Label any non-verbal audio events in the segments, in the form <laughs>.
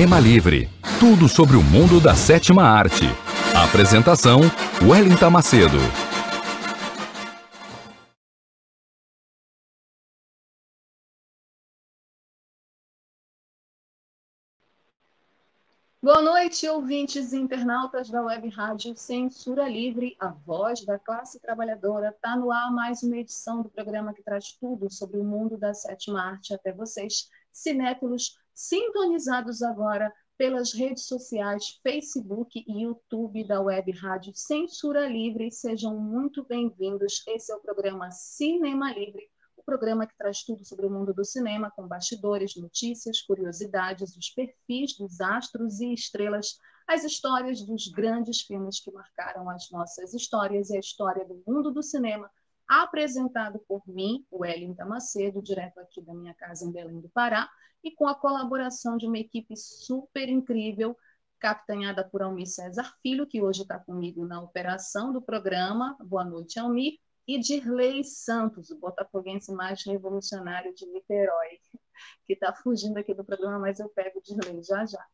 Cinema Livre. Tudo sobre o mundo da sétima arte. Apresentação: Wellington Macedo. Boa noite, ouvintes e internautas da Web Rádio Censura Livre, a voz da classe trabalhadora. Está no ar mais uma edição do programa que traz tudo sobre o mundo da sétima arte até vocês, cinéfilos sintonizados agora pelas redes sociais Facebook e YouTube da Web Rádio Censura Livre. Sejam muito bem-vindos. Esse é o programa Cinema Livre, o programa que traz tudo sobre o mundo do cinema, com bastidores, notícias, curiosidades, os perfis dos astros e estrelas, as histórias dos grandes filmes que marcaram as nossas histórias e a história do mundo do cinema, apresentado por mim, o Wellington Macedo, direto aqui da minha casa em Belém do Pará, e com a colaboração de uma equipe super incrível, capitaneada por Almir César Filho, que hoje está comigo na operação do programa. Boa noite, Almir. E Dirley Santos, o botafoguense mais revolucionário de Niterói, que está fugindo aqui do programa, mas eu pego Dirley já já.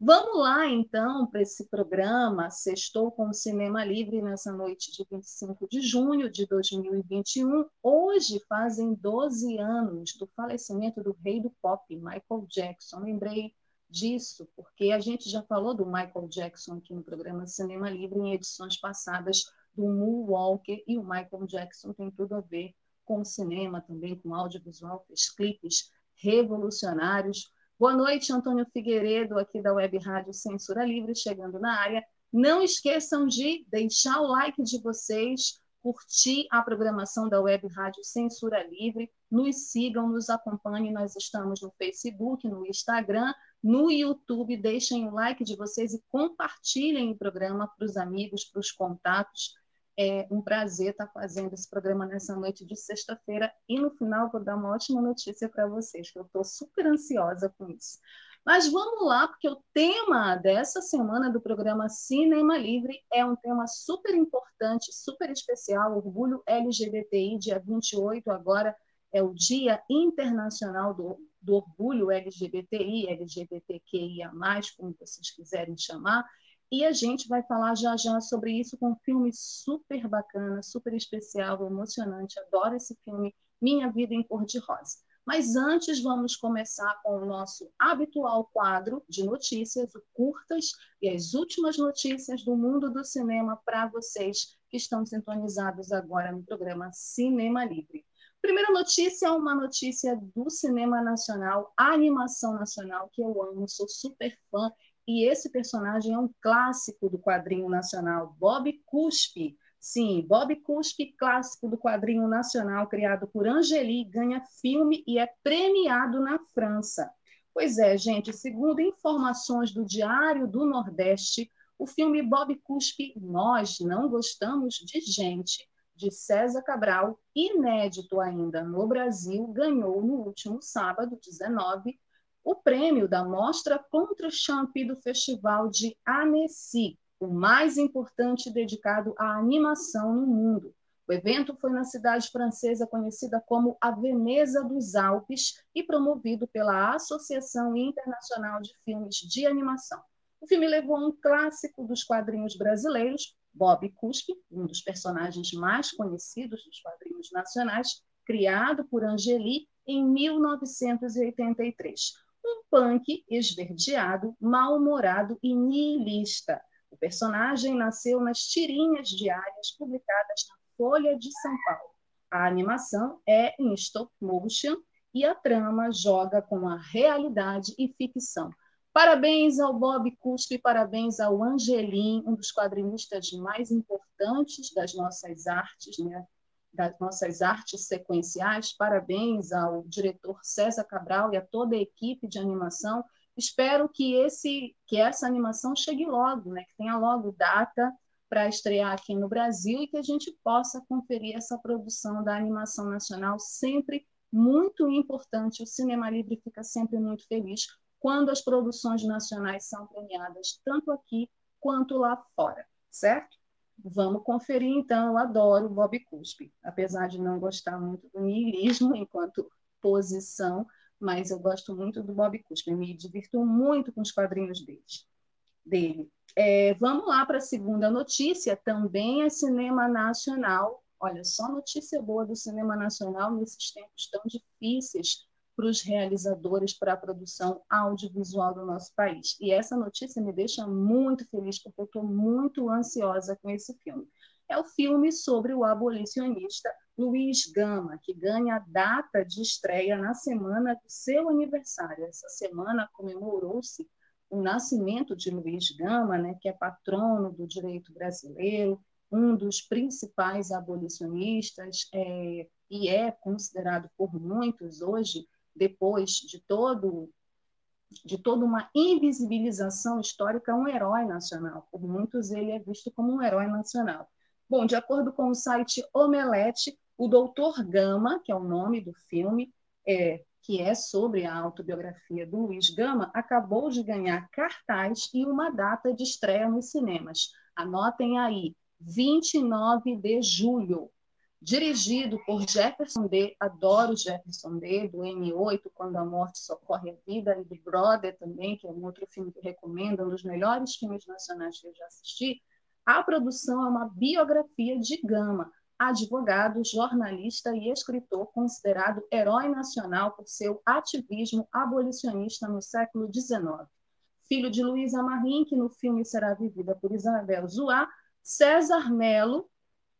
Vamos lá, então, para esse programa. Sextou com o Cinema Livre nessa noite de 25 de junho de 2021. Hoje fazem 12 anos do falecimento do rei do pop, Michael Jackson. Lembrei disso porque a gente já falou do Michael Jackson aqui no programa Cinema Livre em edições passadas do Moonwalker, e o Michael Jackson tem tudo a ver com o cinema também, com audiovisual, fez clipes revolucionários Boa noite, Antônio Figueiredo, aqui da Web Rádio Censura Livre, chegando na área. Não esqueçam de deixar o like de vocês, curtir a programação da Web Rádio Censura Livre, nos sigam, nos acompanhem. Nós estamos no Facebook, no Instagram, no YouTube. Deixem o like de vocês e compartilhem o programa para os amigos, para os contatos. É um prazer estar fazendo esse programa nessa noite de sexta-feira e no final vou dar uma ótima notícia para vocês, que eu estou super ansiosa com isso. Mas vamos lá, porque o tema dessa semana do programa Cinema Livre é um tema super importante, super especial, Orgulho LGBTI, dia 28 agora é o Dia Internacional do, do Orgulho LGBTI, LGBTQIA+, como vocês quiserem chamar, e a gente vai falar já já sobre isso com um filme super bacana, super especial, emocionante. Adoro esse filme, Minha Vida em Cor-de-Rosa. Mas antes, vamos começar com o nosso habitual quadro de notícias, o Curtas, e as últimas notícias do mundo do cinema para vocês que estão sintonizados agora no programa Cinema Livre. Primeira notícia é uma notícia do cinema nacional, a animação nacional, que eu amo, sou super fã e esse personagem é um clássico do quadrinho nacional, Bob Cuspe. Sim, Bob Cuspe, clássico do quadrinho nacional, criado por Angeli, ganha filme e é premiado na França. Pois é, gente, segundo informações do Diário do Nordeste, o filme Bob Cuspe, Nós Não Gostamos de Gente, de César Cabral, inédito ainda no Brasil, ganhou no último sábado, 19, o prêmio da Mostra Contra Champ do Festival de Annecy, o mais importante dedicado à animação no mundo. O evento foi na cidade francesa conhecida como a Veneza dos Alpes e promovido pela Associação Internacional de Filmes de Animação. O filme levou um clássico dos quadrinhos brasileiros, Bob Cuspe, um dos personagens mais conhecidos dos quadrinhos nacionais, criado por Angeli em 1983 um punk esverdeado, mal-humorado e nihilista. O personagem nasceu nas tirinhas diárias publicadas na Folha de São Paulo. A animação é em stop motion e a trama joga com a realidade e ficção. Parabéns ao Bob Cuspe, parabéns ao Angelim, um dos quadrinistas mais importantes das nossas artes, né? Das nossas artes sequenciais. Parabéns ao diretor César Cabral e a toda a equipe de animação. Espero que esse que essa animação chegue logo, né? que tenha logo data para estrear aqui no Brasil e que a gente possa conferir essa produção da animação nacional sempre muito importante. O Cinema Livre fica sempre muito feliz quando as produções nacionais são premiadas, tanto aqui quanto lá fora, certo? Vamos conferir, então. Eu adoro Bob Cuspe, apesar de não gostar muito do niilismo enquanto posição, mas eu gosto muito do Bob Cuspe. Me divirto muito com os quadrinhos dele. É, vamos lá para a segunda notícia. Também é cinema nacional. Olha, só notícia boa do cinema nacional nesses tempos tão difíceis para os realizadores para a produção audiovisual do nosso país. E essa notícia me deixa muito feliz, porque eu estou muito ansiosa com esse filme. É o filme sobre o abolicionista Luiz Gama, que ganha data de estreia na semana do seu aniversário. Essa semana comemorou-se o nascimento de Luiz Gama, né, que é patrono do direito brasileiro, um dos principais abolicionistas, é, e é considerado por muitos hoje depois de todo de toda uma invisibilização histórica, um herói nacional. Por muitos, ele é visto como um herói nacional. Bom, de acordo com o site Omelete, o Doutor Gama, que é o nome do filme, é, que é sobre a autobiografia do Luiz Gama, acabou de ganhar cartaz e uma data de estreia nos cinemas. Anotem aí, 29 de julho dirigido por Jefferson D. Adoro Jefferson D. do M8, Quando a Morte Socorre a Vida, e do Brother também, que é um outro filme que recomendo, um dos melhores filmes nacionais que eu já assisti. A produção é uma biografia de Gama, advogado, jornalista e escritor considerado herói nacional por seu ativismo abolicionista no século XIX. Filho de Luísa Marim, que no filme será vivida por Isabel Zoá, César Melo,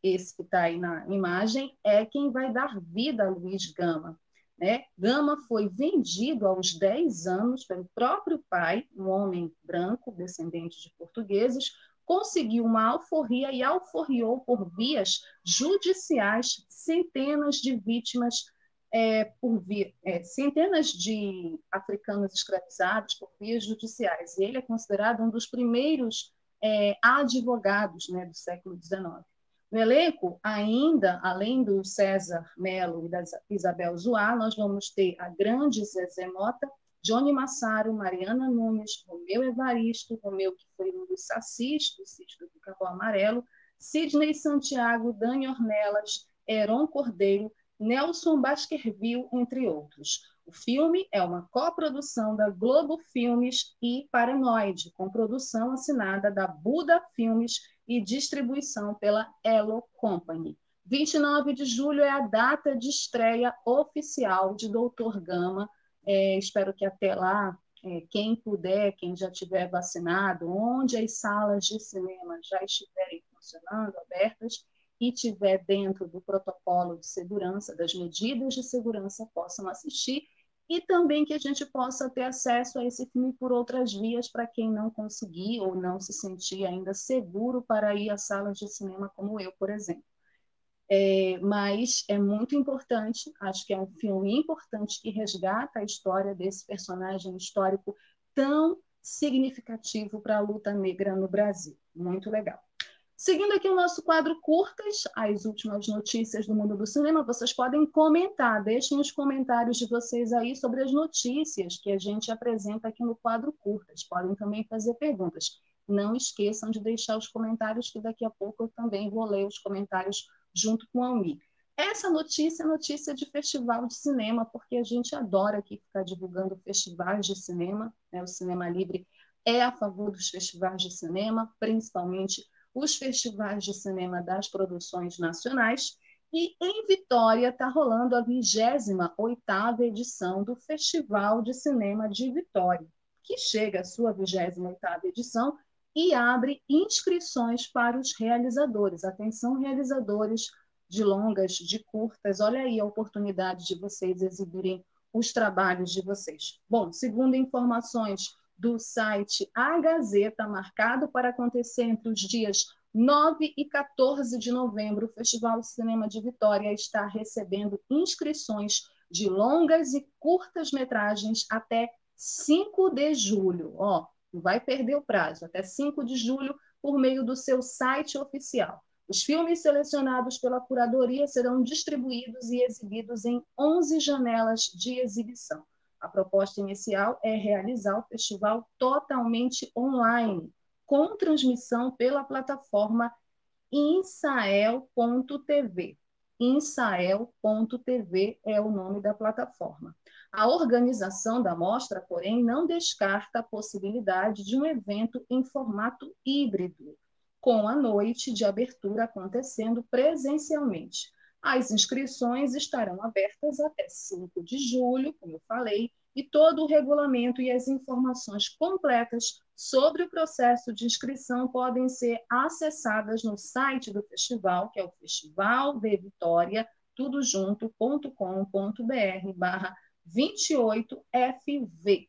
esse que está aí na imagem, é quem vai dar vida a Luiz Gama. Né? Gama foi vendido aos 10 anos pelo próprio pai, um homem branco, descendente de portugueses, conseguiu uma alforria e alforriou por vias judiciais centenas de vítimas é, por via, é, centenas de africanos escravizados por vias judiciais. E ele é considerado um dos primeiros é, advogados né, do século XIX. No elenco, ainda, além do César Melo e da Isabel Zoá, nós vamos ter a grande Zezé Mota, Johnny Massaro, Mariana Nunes, Romeu Evaristo, Romeu, que foi um dos sacis do sítio do Amarelo, Sidney Santiago, Dani Ornelas, Heron Cordeiro, Nelson Baskerville, entre outros. O filme é uma coprodução da Globo Filmes e Paranoide, com produção assinada da Buda Filmes e distribuição pela Elo Company. 29 de julho é a data de estreia oficial de Doutor Gama. É, espero que até lá, é, quem puder, quem já tiver vacinado, onde as salas de cinema já estiverem funcionando, abertas, e tiver dentro do protocolo de segurança, das medidas de segurança, possam assistir e também que a gente possa ter acesso a esse filme por outras vias para quem não conseguir ou não se sentir ainda seguro para ir a salas de cinema como eu, por exemplo. É, mas é muito importante, acho que é um filme importante que resgata a história desse personagem histórico tão significativo para a luta negra no Brasil. Muito legal. Seguindo aqui o nosso quadro curtas, as últimas notícias do mundo do cinema, vocês podem comentar, deixem os comentários de vocês aí sobre as notícias que a gente apresenta aqui no quadro curtas. Podem também fazer perguntas. Não esqueçam de deixar os comentários, que daqui a pouco eu também vou ler os comentários junto com a Almi. Essa notícia é notícia de festival de cinema, porque a gente adora aqui ficar divulgando festivais de cinema. Né? O Cinema Livre é a favor dos festivais de cinema, principalmente os festivais de cinema das produções nacionais. E em Vitória está rolando a 28ª edição do Festival de Cinema de Vitória, que chega à sua 28ª edição e abre inscrições para os realizadores. Atenção, realizadores de longas, de curtas, olha aí a oportunidade de vocês exibirem os trabalhos de vocês. Bom, segundo informações do site A Gazeta, marcado para acontecer entre os dias 9 e 14 de novembro, o Festival Cinema de Vitória está recebendo inscrições de longas e curtas metragens até 5 de julho. Ó, não vai perder o prazo, até 5 de julho, por meio do seu site oficial. Os filmes selecionados pela curadoria serão distribuídos e exibidos em 11 janelas de exibição. A proposta inicial é realizar o festival totalmente online, com transmissão pela plataforma insael.tv. Insael.tv é o nome da plataforma. A organização da mostra, porém, não descarta a possibilidade de um evento em formato híbrido, com a noite de abertura acontecendo presencialmente. As inscrições estarão abertas até 5 de julho, como eu falei, e todo o regulamento e as informações completas sobre o processo de inscrição podem ser acessadas no site do festival, que é o Festival de Vitória, tudo junto.com.br barra 28FV,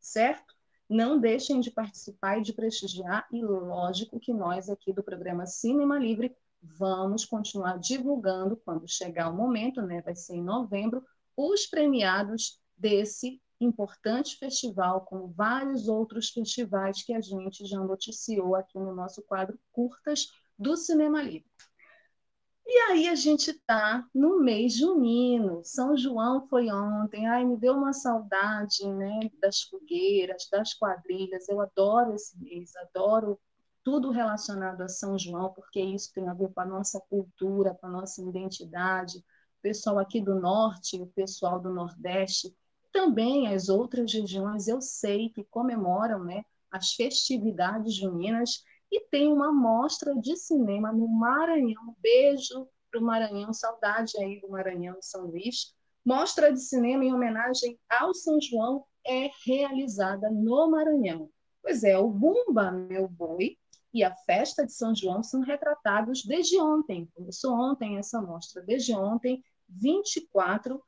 certo? Não deixem de participar e de prestigiar, e lógico que nós aqui do programa Cinema Livre vamos continuar divulgando quando chegar o momento, né? Vai ser em novembro, os premiados desse importante festival, como vários outros festivais que a gente já noticiou aqui no nosso quadro Curtas do Cinema Livre. E aí a gente está no mês junino. São João foi ontem. Ai, me deu uma saudade, né, das fogueiras, das quadrilhas. Eu adoro esse mês, adoro tudo relacionado a São João, porque isso tem a ver com a nossa cultura, com a nossa identidade. O pessoal aqui do norte, o pessoal do nordeste, também as outras regiões, eu sei que comemoram, né, as festividades juninas e tem uma mostra de cinema no Maranhão. Beijo para o Maranhão, saudade aí do Maranhão e São Luís. Mostra de cinema em homenagem ao São João é realizada no Maranhão. Pois é, o Bumba Meu Boi e a festa de São João são retratados desde ontem. Começou ontem essa mostra, desde ontem, 24,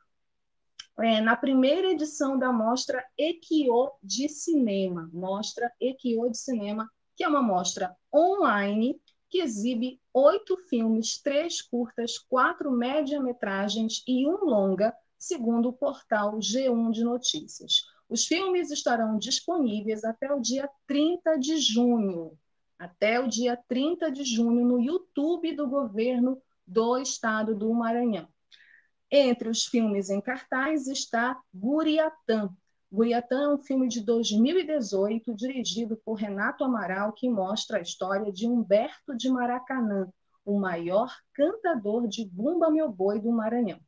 é, na primeira edição da mostra Equio de Cinema, mostra Equio de Cinema, que é uma mostra online que exibe oito filmes, três curtas, quatro média-metragens e um longa, segundo o portal G1 de Notícias. Os filmes estarão disponíveis até o dia 30 de junho, até o dia 30 de junho no YouTube do governo do estado do Maranhão. Entre os filmes em cartaz está Guriatã, Guriatã é um filme de 2018, dirigido por Renato Amaral, que mostra a história de Humberto de Maracanã, o maior cantador de Bumba Meu Boi do Maranhão.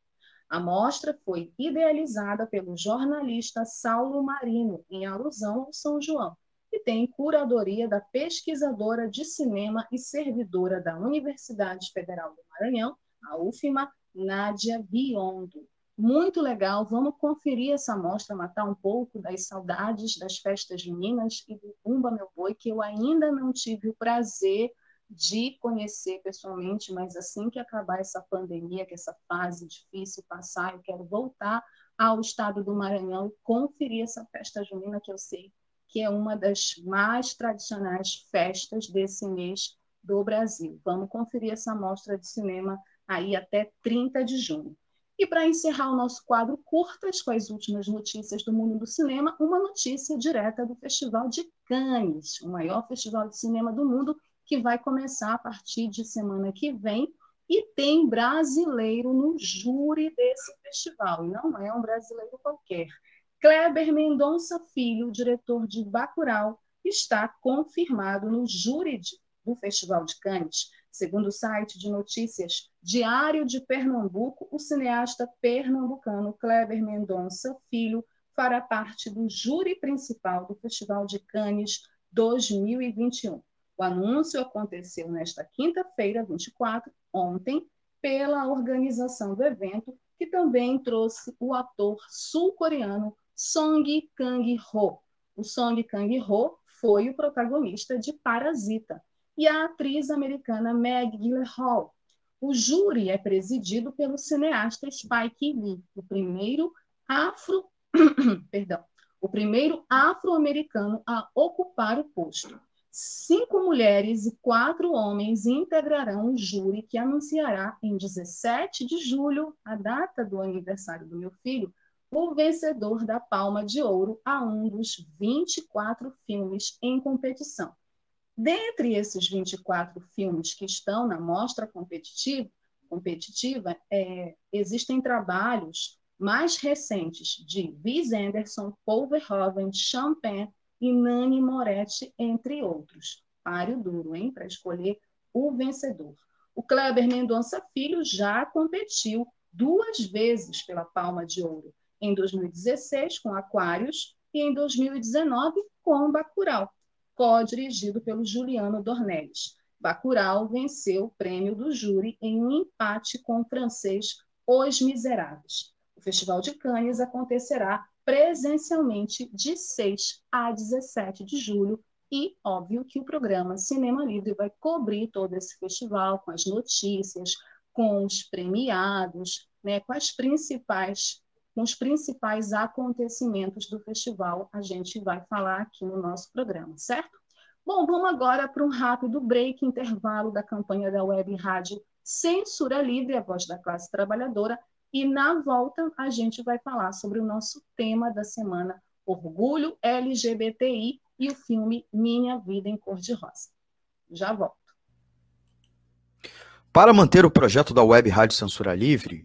A mostra foi idealizada pelo jornalista Saulo Marino, em alusão ao São João, e tem curadoria da pesquisadora de cinema e servidora da Universidade Federal do Maranhão, a UFMA, Nádia Biondo. Muito legal, vamos conferir essa mostra, matar um pouco das saudades das festas juninas e do Bumba Meu Boi, que eu ainda não tive o prazer de conhecer pessoalmente, mas assim que acabar essa pandemia, que essa fase difícil passar, eu quero voltar ao estado do Maranhão e conferir essa festa junina que eu sei que é uma das mais tradicionais festas desse mês do Brasil. Vamos conferir essa mostra de cinema aí até 30 de junho. E para encerrar o nosso quadro curtas com as últimas notícias do mundo do cinema, uma notícia direta do Festival de Cannes, o maior festival de cinema do mundo, que vai começar a partir de semana que vem e tem brasileiro no júri desse festival, e não é um brasileiro qualquer. Kleber Mendonça Filho, diretor de Bacurau, está confirmado no júri do Festival de Cannes. Segundo o site de notícias Diário de Pernambuco, o cineasta pernambucano Kleber Mendonça Filho fará parte do júri principal do Festival de Cannes 2021. O anúncio aconteceu nesta quinta-feira, 24, ontem, pela organização do evento, que também trouxe o ator sul-coreano Song Kang-ho. O Song Kang-ho foi o protagonista de Parasita, e a atriz americana Meg Gyllenhaal. O júri é presidido pelo cineasta Spike Lee, o primeiro afro, <clears throat> perdão, o primeiro afro-americano a ocupar o posto. Cinco mulheres e quatro homens integrarão o júri que anunciará em 17 de julho, a data do aniversário do meu filho, o vencedor da Palma de Ouro a um dos 24 filmes em competição. Dentre esses 24 filmes que estão na mostra competitiva, competitiva é, existem trabalhos mais recentes de Wes Anderson, Paul Verhoeven, Champagne e Nani Moretti, entre outros. Páreo duro, hein, para escolher o vencedor. O Kleber Mendonça Filho já competiu duas vezes pela Palma de Ouro, em 2016 com Aquários e em 2019 com Bacurau, co-dirigido pelo Juliano Dornelles. Bacurau venceu o prêmio do júri em um empate com o francês Os Miseráveis. O Festival de Cannes acontecerá presencialmente de 6 a 17 de julho e, óbvio, que o programa Cinema Livre vai cobrir todo esse festival com as notícias, com os premiados, né, com as principais com os principais acontecimentos do festival, a gente vai falar aqui no nosso programa, certo? Bom, vamos agora para um rápido break, intervalo da campanha da Web Rádio Censura Livre, a voz da classe trabalhadora, e na volta a gente vai falar sobre o nosso tema da semana, Orgulho LGBTI e o filme Minha Vida em Cor-de-Rosa. Já volto. Para manter o projeto da Web Rádio Censura Livre,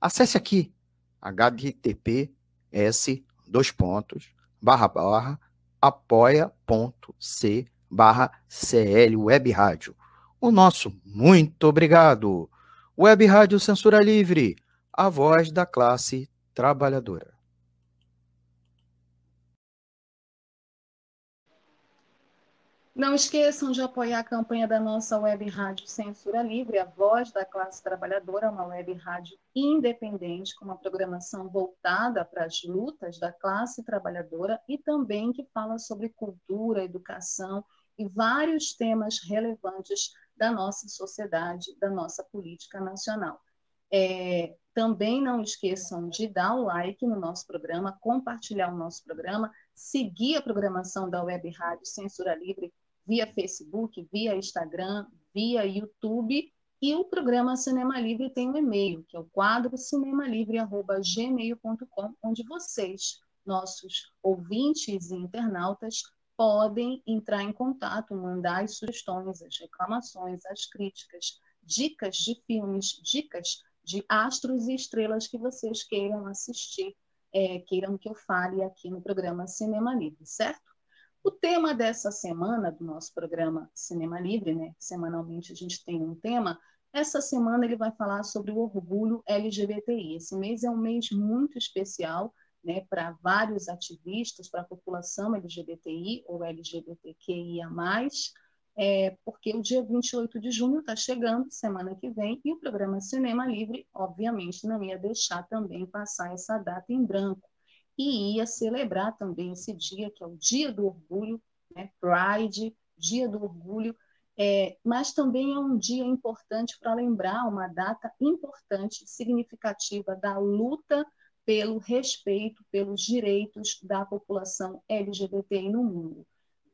acesse aqui https dois pontos barra barra apoia.c barra CL Web Rádio. O nosso muito obrigado. Web Rádio Censura Livre, a voz da classe trabalhadora. Não esqueçam de apoiar a campanha da nossa web rádio Censura Livre, a voz da classe trabalhadora, uma web rádio independente, com uma programação voltada para as lutas da classe trabalhadora e também que fala sobre cultura, educação e vários temas relevantes da nossa sociedade, da nossa política nacional. É, também não esqueçam de dar o like no nosso programa, compartilhar o nosso programa, seguir a programação da Web Rádio Censura Livre via Facebook, via Instagram, via YouTube. E o programa Cinema Livre tem um e-mail, que é o quadro cinemalivre.gmail.com, onde vocês, nossos ouvintes e internautas, podem entrar em contato, mandar as sugestões, as reclamações, as críticas, dicas de filmes, dicas de astros e estrelas que vocês queiram assistir, é, queiram que eu fale aqui no programa Cinema Livre, certo? O tema dessa semana do nosso programa Cinema Livre, né? Semanalmente a gente tem um tema. Essa semana ele vai falar sobre o orgulho LGBTI. Esse mês é um mês muito especial né, para vários ativistas, para a população LGBTI ou LGBTQIA+, é, porque o dia 28 de junho está chegando, semana que vem, e o programa Cinema Livre, obviamente, não ia deixar também passar essa data em branco. E ia celebrar também esse dia, que é o Dia do Orgulho, né, Pride, Dia do Orgulho, é, mas também é um dia importante para lembrar uma data importante, significativa da luta pelo respeito pelos direitos da população LGBTI no mundo.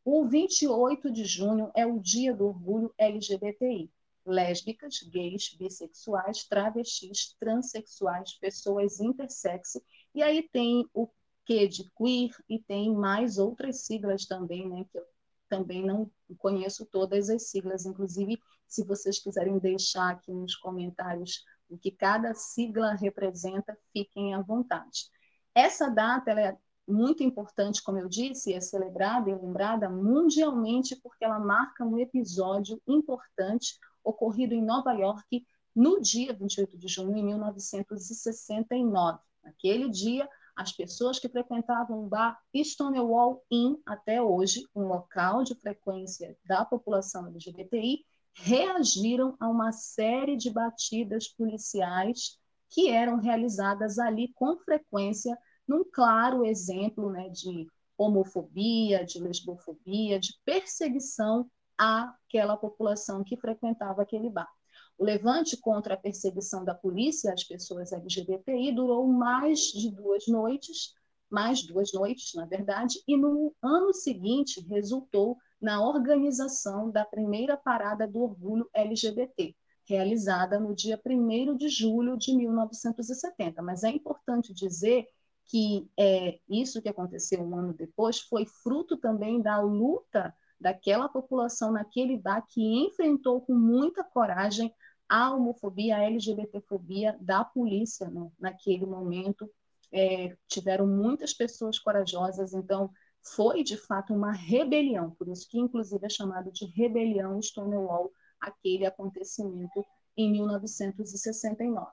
O 28 de junho é o Dia do Orgulho LGBTI. Lésbicas, gays, bissexuais, travestis, transexuais, pessoas intersexo, e aí tem o Q de queer e tem mais outras siglas também, né, que eu também não conheço todas as siglas, inclusive se vocês quiserem deixar aqui nos comentários o que cada sigla representa, fiquem à vontade. Essa data é muito importante, como eu disse, é celebrada e lembrada mundialmente porque ela marca um episódio importante ocorrido em Nova York no dia 28 de junho de 1969. Naquele dia, as pessoas que frequentavam o bar Stonewall Inn até hoje, um local de frequência da população LGBTI, reagiram a uma série de batidas policiais que eram realizadas ali com frequência, num claro exemplo né, de homofobia, de lesbofobia, de perseguição àquela população que frequentava aquele bar. O levante contra a perseguição da polícia às pessoas LGBTI durou mais de duas noites, mais duas noites, na verdade, e no ano seguinte resultou na organização da primeira parada do orgulho LGBT, realizada no dia 1 de julho de 1970. Mas é importante dizer que é, isso que aconteceu um ano depois foi fruto também da luta daquela população naquele bar que enfrentou com muita coragem a homofobia, a LGBTfobia da polícia né? naquele momento. É, tiveram muitas pessoas corajosas, então foi de fato uma rebelião, por isso que inclusive é chamado de rebelião Stonewall, aquele acontecimento em 1969.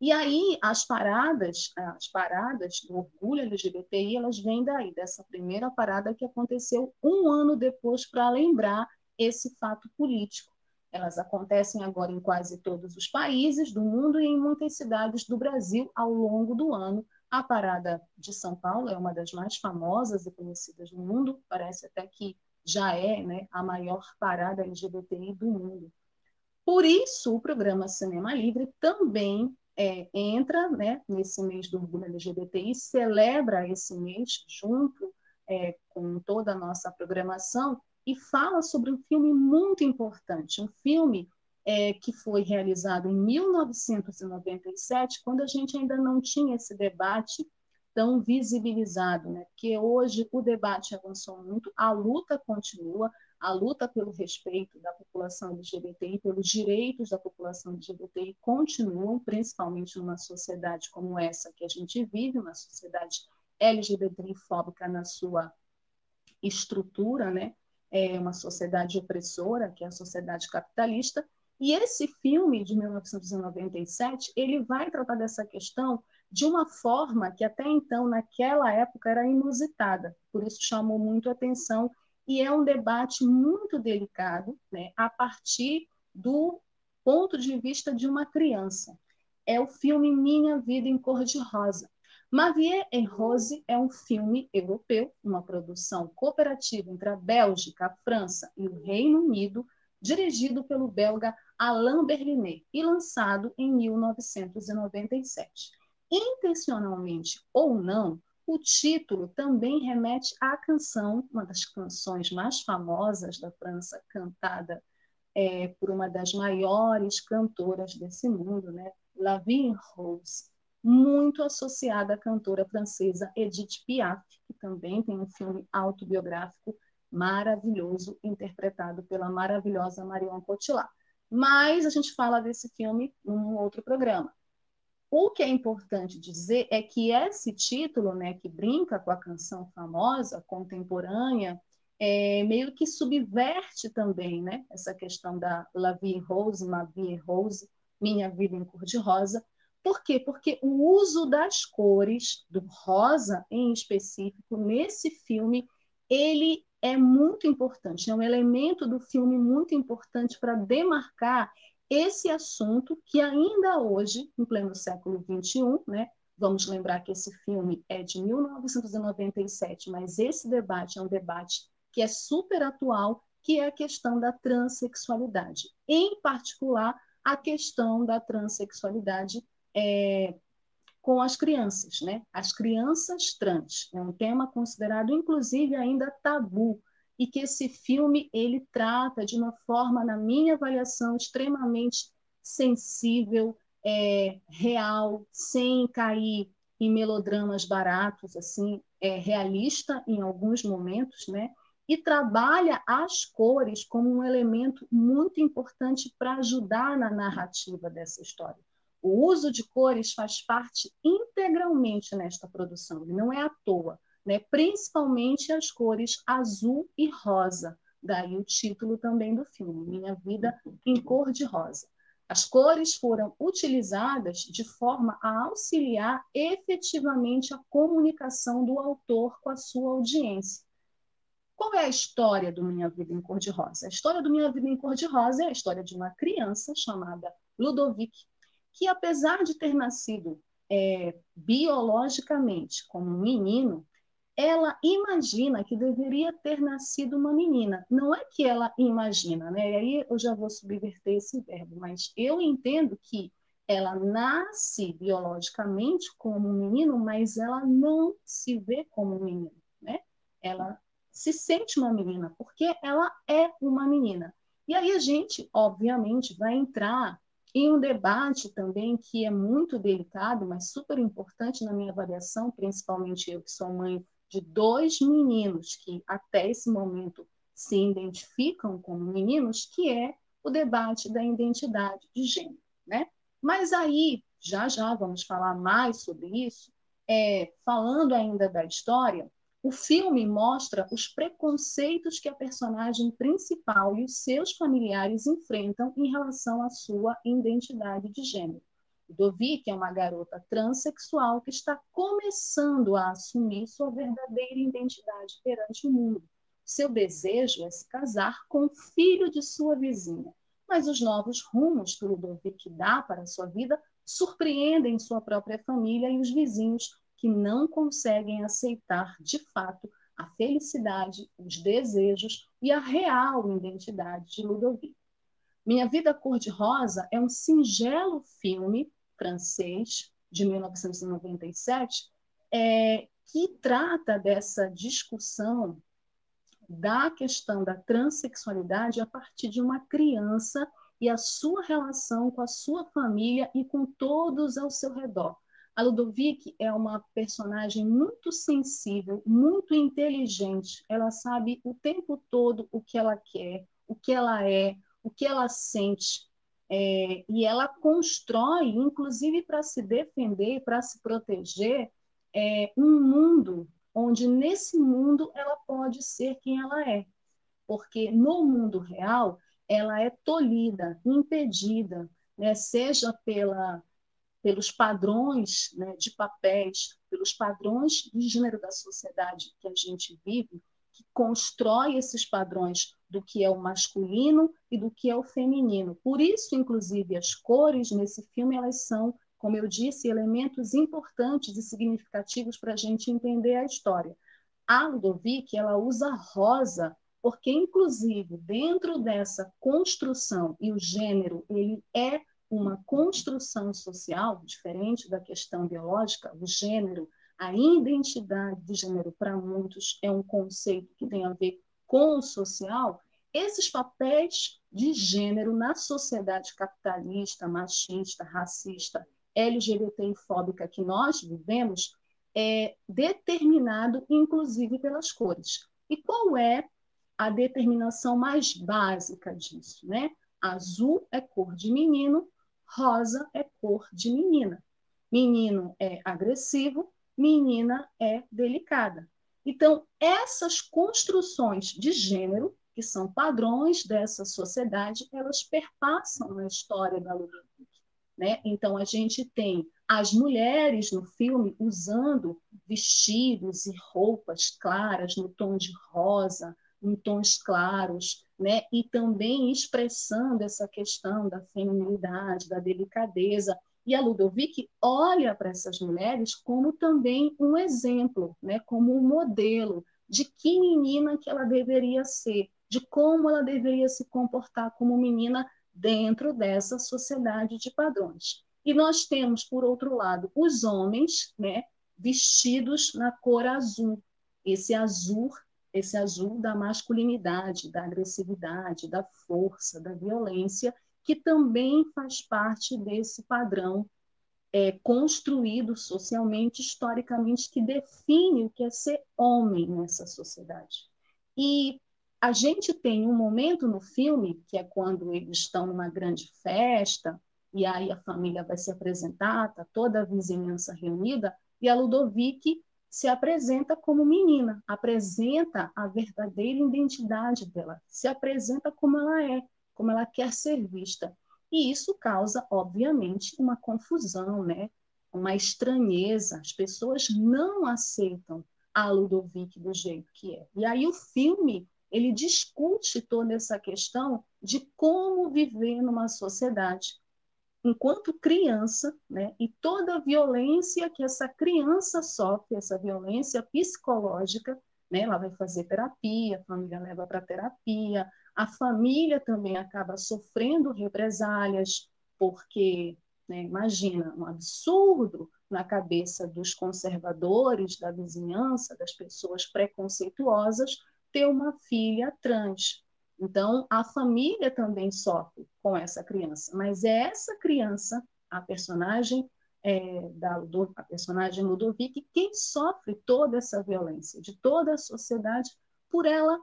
E aí as paradas, as paradas do orgulho LGBTI, elas vêm daí, dessa primeira parada que aconteceu um ano depois para lembrar esse fato político. Elas acontecem agora em quase todos os países do mundo e em muitas cidades do Brasil ao longo do ano. A parada de São Paulo é uma das mais famosas e conhecidas do mundo, parece até que já é né, a maior parada LGBTI do mundo. Por isso, o programa Cinema Livre também é, entra né, nesse mês do orgulho LGBTI, celebra esse mês junto é, com toda a nossa programação e fala sobre um filme muito importante, um filme é, que foi realizado em 1997, quando a gente ainda não tinha esse debate tão visibilizado, né? Porque hoje o debate avançou muito, a luta continua, a luta pelo respeito da população LGBTI, pelos direitos da população LGBTI continuam, principalmente numa sociedade como essa que a gente vive, uma sociedade LGBTI fóbica na sua estrutura, né? É uma sociedade opressora, que é a sociedade capitalista, e esse filme de 1997, ele vai tratar dessa questão de uma forma que até então, naquela época, era inusitada, por isso chamou muito atenção, e é um debate muito delicado, né, a partir do ponto de vista de uma criança. É o filme Minha Vida em Cor-de-Rosa, Mavier et Rose é um filme europeu, uma produção cooperativa entre a Bélgica, a França e o Reino Unido, dirigido pelo belga Alain Berlinet e lançado em 1997. Intencionalmente ou não, o título também remete à canção, uma das canções mais famosas da França, cantada é, por uma das maiores cantoras desse mundo, né? La Vie en Rose muito associada à cantora francesa Edith Piaf, que também tem um filme autobiográfico maravilhoso, interpretado pela maravilhosa Marion Cotillard. Mas a gente fala desse filme num outro programa. O que é importante dizer é que esse título, né, que brinca com a canção famosa, contemporânea, é, meio que subverte também né, essa questão da La Vie Rose, Ma Vie Rose, Minha Vida em Cor-de-Rosa, por quê? Porque o uso das cores, do rosa em específico, nesse filme, ele é muito importante, é um elemento do filme muito importante para demarcar esse assunto que ainda hoje, em pleno século XXI, né, vamos lembrar que esse filme é de 1997, mas esse debate é um debate que é super atual, que é a questão da transexualidade, em particular a questão da transexualidade é, com as crianças, né? As crianças trans é um tema considerado, inclusive, ainda tabu e que esse filme ele trata de uma forma, na minha avaliação, extremamente sensível, é, real, sem cair em melodramas baratos, assim, é realista em alguns momentos, né? E trabalha as cores como um elemento muito importante para ajudar na narrativa dessa história. O uso de cores faz parte integralmente nesta produção, não é à toa, né? principalmente as cores azul e rosa. Daí o título também do filme, Minha Vida em Cor de Rosa. As cores foram utilizadas de forma a auxiliar efetivamente a comunicação do autor com a sua audiência. Qual é a história do Minha Vida em Cor-de-Rosa? A história do Minha Vida em Cor-de-Rosa é a história de uma criança chamada Ludovic, que apesar de ter nascido é, biologicamente como um menino, ela imagina que deveria ter nascido uma menina. Não é que ela imagina, né? E aí eu já vou subverter esse verbo, mas eu entendo que ela nasce biologicamente como um menino, mas ela não se vê como um menino, né? Ela se sente uma menina, porque ela é uma menina. E aí a gente, obviamente, vai entrar em um debate também que é muito delicado, mas super importante na minha avaliação, principalmente eu que sou mãe de dois meninos que até esse momento se identificam como meninos, que é o debate da identidade de gênero, né? Mas aí, já já vamos falar mais sobre isso, é, falando ainda da história, o filme mostra os preconceitos que a personagem principal e os seus familiares enfrentam em relação à sua identidade de gênero. Dovic é uma garota transexual que está começando a assumir sua verdadeira identidade perante o mundo. Seu desejo é se casar com o filho de sua vizinha, mas os novos rumos que Ludovic dá para sua vida surpreendem sua própria família e os vizinhos que não conseguem aceitar de fato a felicidade, os desejos e a real identidade de Ludovic. Minha Vida Cor-de-Rosa é um singelo filme francês de 1997 é, que trata dessa discussão da questão da transexualidade a partir de uma criança e a sua relação com a sua família e com todos ao seu redor. A Ludovic é uma personagem muito sensível, muito inteligente. Ela sabe o tempo todo o que ela quer, o que ela é, o que ela sente. É, e ela constrói, inclusive para se defender, para se proteger, é, um mundo onde nesse mundo ela pode ser quem ela é. Porque no mundo real ela é tolhida, impedida, né, seja pela pelos padrões né, de papéis, pelos padrões de gênero da sociedade que a gente vive, que constrói esses padrões do que é o masculino e do que é o feminino. Por isso, inclusive, as cores nesse filme elas são, como eu disse, elementos importantes e significativos para a gente entender a história. A Ludovic ela usa rosa porque, inclusive, dentro dessa construção e o gênero ele é uma construção social diferente da questão biológica, o gênero, a identidade de gênero para muitos é um conceito que tem a ver com o social, esses papéis de gênero na sociedade capitalista, machista, racista, LGBTI-fóbica que nós vivemos é determinado, inclusive, pelas cores. E qual é a determinação mais básica disso? Né? Azul é cor de menino, rosa é cor de menina. Menino é agressivo, menina é delicada. Então, essas construções de gênero, que são padrões dessa sociedade, elas perpassam na história da Ludwig. Né? Então, a gente tem as mulheres no filme usando vestidos e roupas claras no tom de rosa, em tons claros, né? e também expressando essa questão da feminilidade, da delicadeza. E a Ludovic olha para essas mulheres como também um exemplo, né? como um modelo de que menina que ela deveria ser, de como ela deveria se comportar como menina dentro dessa sociedade de padrões. E nós temos, por outro lado, os homens né, vestidos na cor azul. Esse azul esse azul da masculinidade, da agressividade, da força, da violência, que também faz parte desse padrão é, construído socialmente, historicamente, que define o que é ser homem nessa sociedade. E a gente tem um momento no filme, que é quando eles estão numa grande festa, e aí a família vai se apresentar, está toda a vizinhança reunida, e a Ludovic se apresenta como menina, apresenta a verdadeira identidade dela, se apresenta como ela é, como ela quer ser vista. E isso causa, obviamente, uma confusão, né? uma estranheza. As pessoas não aceitam a Ludovic do jeito que é. E aí o filme ele discute toda essa questão de como viver numa sociedade enquanto criança, né, e toda a violência que essa criança sofre, essa violência psicológica, né, ela vai fazer terapia, a família leva para terapia, a família também acaba sofrendo represálias, porque, né, imagina, um absurdo na cabeça dos conservadores, da vizinhança, das pessoas preconceituosas, ter uma filha trans. Então, a família também sofre com essa criança, mas é essa criança, a personagem é, da a personagem Ludovic, quem sofre toda essa violência de toda a sociedade por ela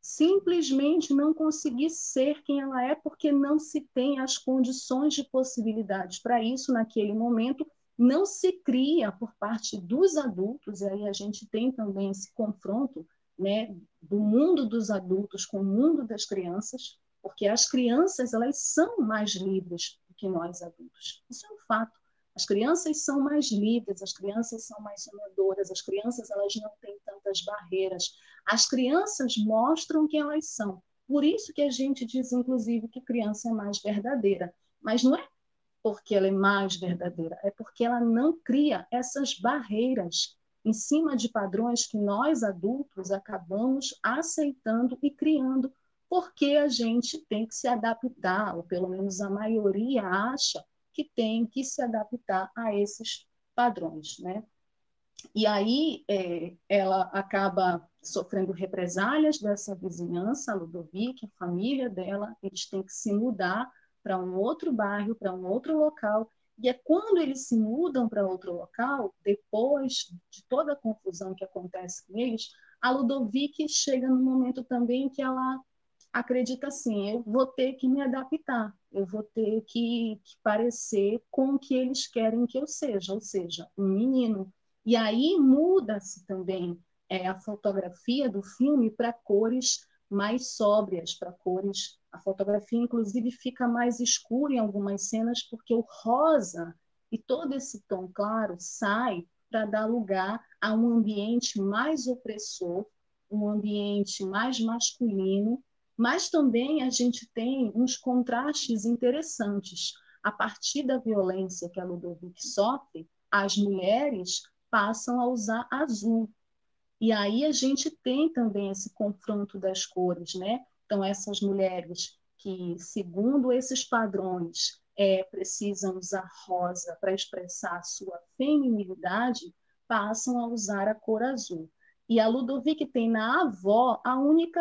simplesmente não conseguir ser quem ela é porque não se tem as condições de possibilidades para isso naquele momento não se cria por parte dos adultos e aí a gente tem também esse confronto né, do mundo dos adultos com o mundo das crianças, porque as crianças elas são mais livres do que nós adultos. Isso é um fato. As crianças são mais livres, as crianças são mais sonhadoras, as crianças elas não têm tantas barreiras. As crianças mostram quem elas são. Por isso que a gente diz, inclusive, que criança é mais verdadeira. Mas não é porque ela é mais verdadeira, é porque ela não cria essas barreiras em cima de padrões que nós adultos acabamos aceitando e criando, porque a gente tem que se adaptar, ou pelo menos a maioria acha que tem que se adaptar a esses padrões, né? E aí é, ela acaba sofrendo represálias dessa vizinhança, Ludovic, a família dela, eles têm que se mudar para um outro bairro, para um outro local, e é quando eles se mudam para outro local, depois de toda a confusão que acontece com eles, a Ludovic chega no momento também que ela acredita assim: eu vou ter que me adaptar, eu vou ter que, que parecer com o que eles querem que eu seja, ou seja, um menino. E aí muda-se também é, a fotografia do filme para cores mais sóbrias, para cores a fotografia, inclusive, fica mais escura em algumas cenas, porque o rosa e todo esse tom claro sai para dar lugar a um ambiente mais opressor, um ambiente mais masculino, mas também a gente tem uns contrastes interessantes. A partir da violência que a Ludovic sofre, as mulheres passam a usar azul. E aí a gente tem também esse confronto das cores, né? Então, essas mulheres que, segundo esses padrões, é, precisam usar rosa para expressar sua feminilidade, passam a usar a cor azul. E a Ludovic tem na avó a única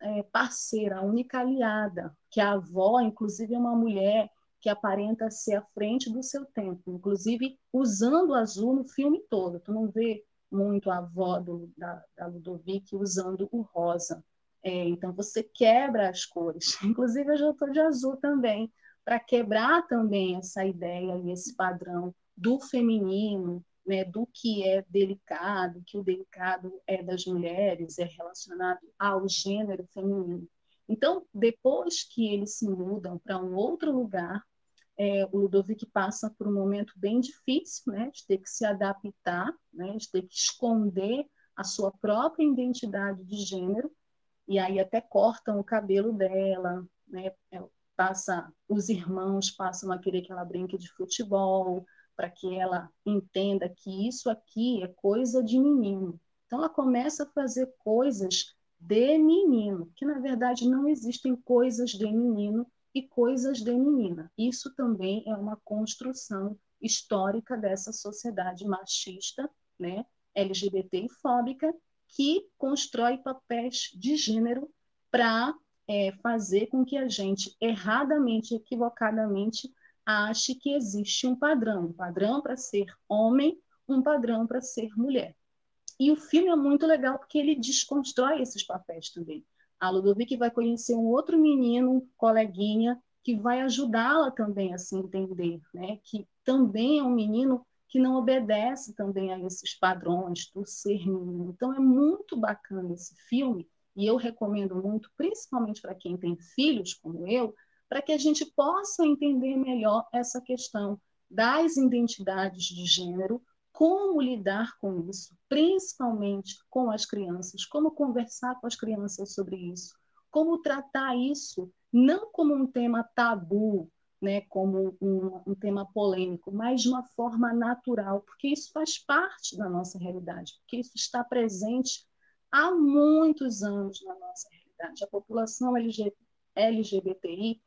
é, parceira, a única aliada, que a avó, inclusive, é uma mulher que aparenta ser à frente do seu tempo, inclusive usando azul no filme todo. Tu não vê muito a avó do, da, da Ludovic usando o rosa. É, então, você quebra as cores. <laughs> Inclusive, eu já estou de azul também, para quebrar também essa ideia e esse padrão do feminino, né, do que é delicado, que o delicado é das mulheres, é relacionado ao gênero feminino. Então, depois que eles se mudam para um outro lugar, é, o Ludovic passa por um momento bem difícil, né, de ter que se adaptar, né, de ter que esconder a sua própria identidade de gênero, e aí até cortam o cabelo dela, né? É, passa, os irmãos passam a querer que ela brinque de futebol, para que ela entenda que isso aqui é coisa de menino. Então ela começa a fazer coisas de menino, que na verdade não existem coisas de menino e coisas de menina. Isso também é uma construção histórica dessa sociedade machista, né, LGBT e fóbica, que constrói papéis de gênero para é, fazer com que a gente, erradamente, equivocadamente, ache que existe um padrão, um padrão para ser homem, um padrão para ser mulher. E o filme é muito legal porque ele desconstrói esses papéis também. A Ludovic vai conhecer um outro menino, um coleguinha, que vai ajudá-la também a se entender, né? que também é um menino que não obedece também a esses padrões do ser menino. Então é muito bacana esse filme e eu recomendo muito, principalmente para quem tem filhos como eu, para que a gente possa entender melhor essa questão das identidades de gênero, como lidar com isso, principalmente com as crianças, como conversar com as crianças sobre isso, como tratar isso não como um tema tabu, né, como um, um, tema polêmico, mas de uma forma natural, porque isso faz parte da nossa realidade, porque isso está presente há muitos anos na nossa realidade. A população LGBTI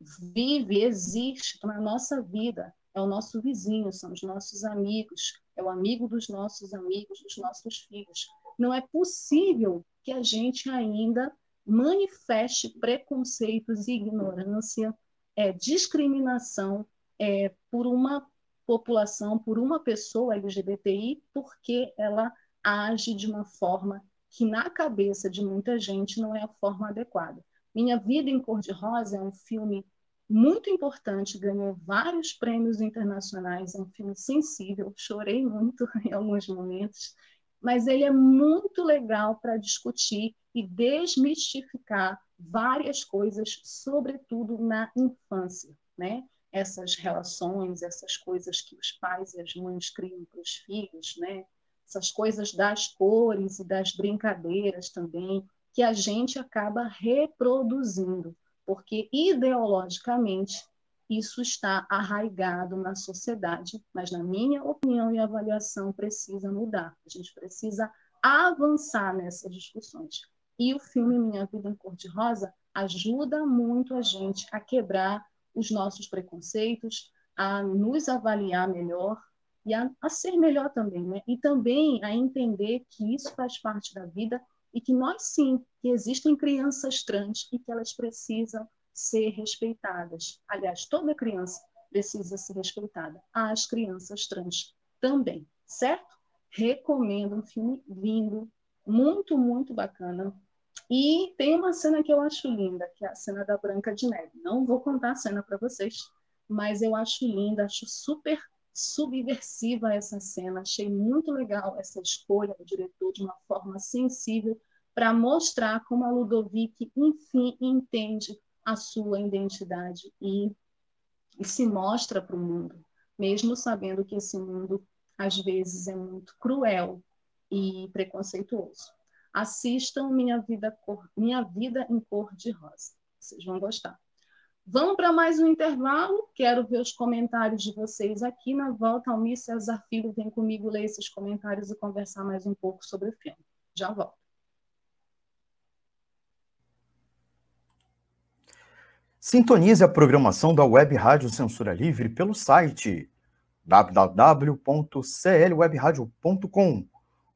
vive, existe na nossa vida, é o nosso vizinho, são os nossos amigos, é o amigo dos nossos amigos, dos nossos filhos. Não é possível que a gente ainda manifeste preconceitos e ignorância, é, discriminação é, por uma população, por uma pessoa LGBTI, porque ela age de uma forma que, na cabeça de muita gente, não é a forma adequada. Minha Vida em Cor-de-Rosa é um filme muito importante, ganhou vários prêmios internacionais, é um filme sensível, chorei muito <laughs> em alguns momentos, mas ele é muito legal para discutir e desmistificar várias coisas, sobretudo na infância, né? Essas relações, essas coisas que os pais e as mães criam para os filhos, né? Essas coisas das cores e das brincadeiras também, que a gente acaba reproduzindo, porque ideologicamente isso está arraigado na sociedade, mas na minha opinião e avaliação precisa mudar. A gente precisa avançar nessas discussões. E o filme Minha Vida em Cor-de-Rosa ajuda muito a gente a quebrar os nossos preconceitos, a nos avaliar melhor e a, a ser melhor também, né? E também a entender que isso faz parte da vida e que nós sim, que existem crianças trans e que elas precisam ser respeitadas. Aliás, toda criança precisa ser respeitada. As crianças trans também, certo? Recomendo um filme lindo, muito, muito bacana. E tem uma cena que eu acho linda, que é a cena da Branca de Neve. Não vou contar a cena para vocês, mas eu acho linda, acho super subversiva essa cena. Achei muito legal essa escolha do diretor de uma forma sensível para mostrar como a Ludovic, enfim, entende a sua identidade e, e se mostra para o mundo, mesmo sabendo que esse mundo às vezes é muito cruel e preconceituoso. Assistam Minha Vida, Cor, Minha Vida em Cor de Rosa. Vocês vão gostar. Vamos para mais um intervalo. Quero ver os comentários de vocês aqui. Na volta, Almir Cesar Filho vem comigo ler esses comentários e conversar mais um pouco sobre o filme. Já volto. Sintonize a programação da Web Rádio Censura Livre pelo site www.clwebradio.com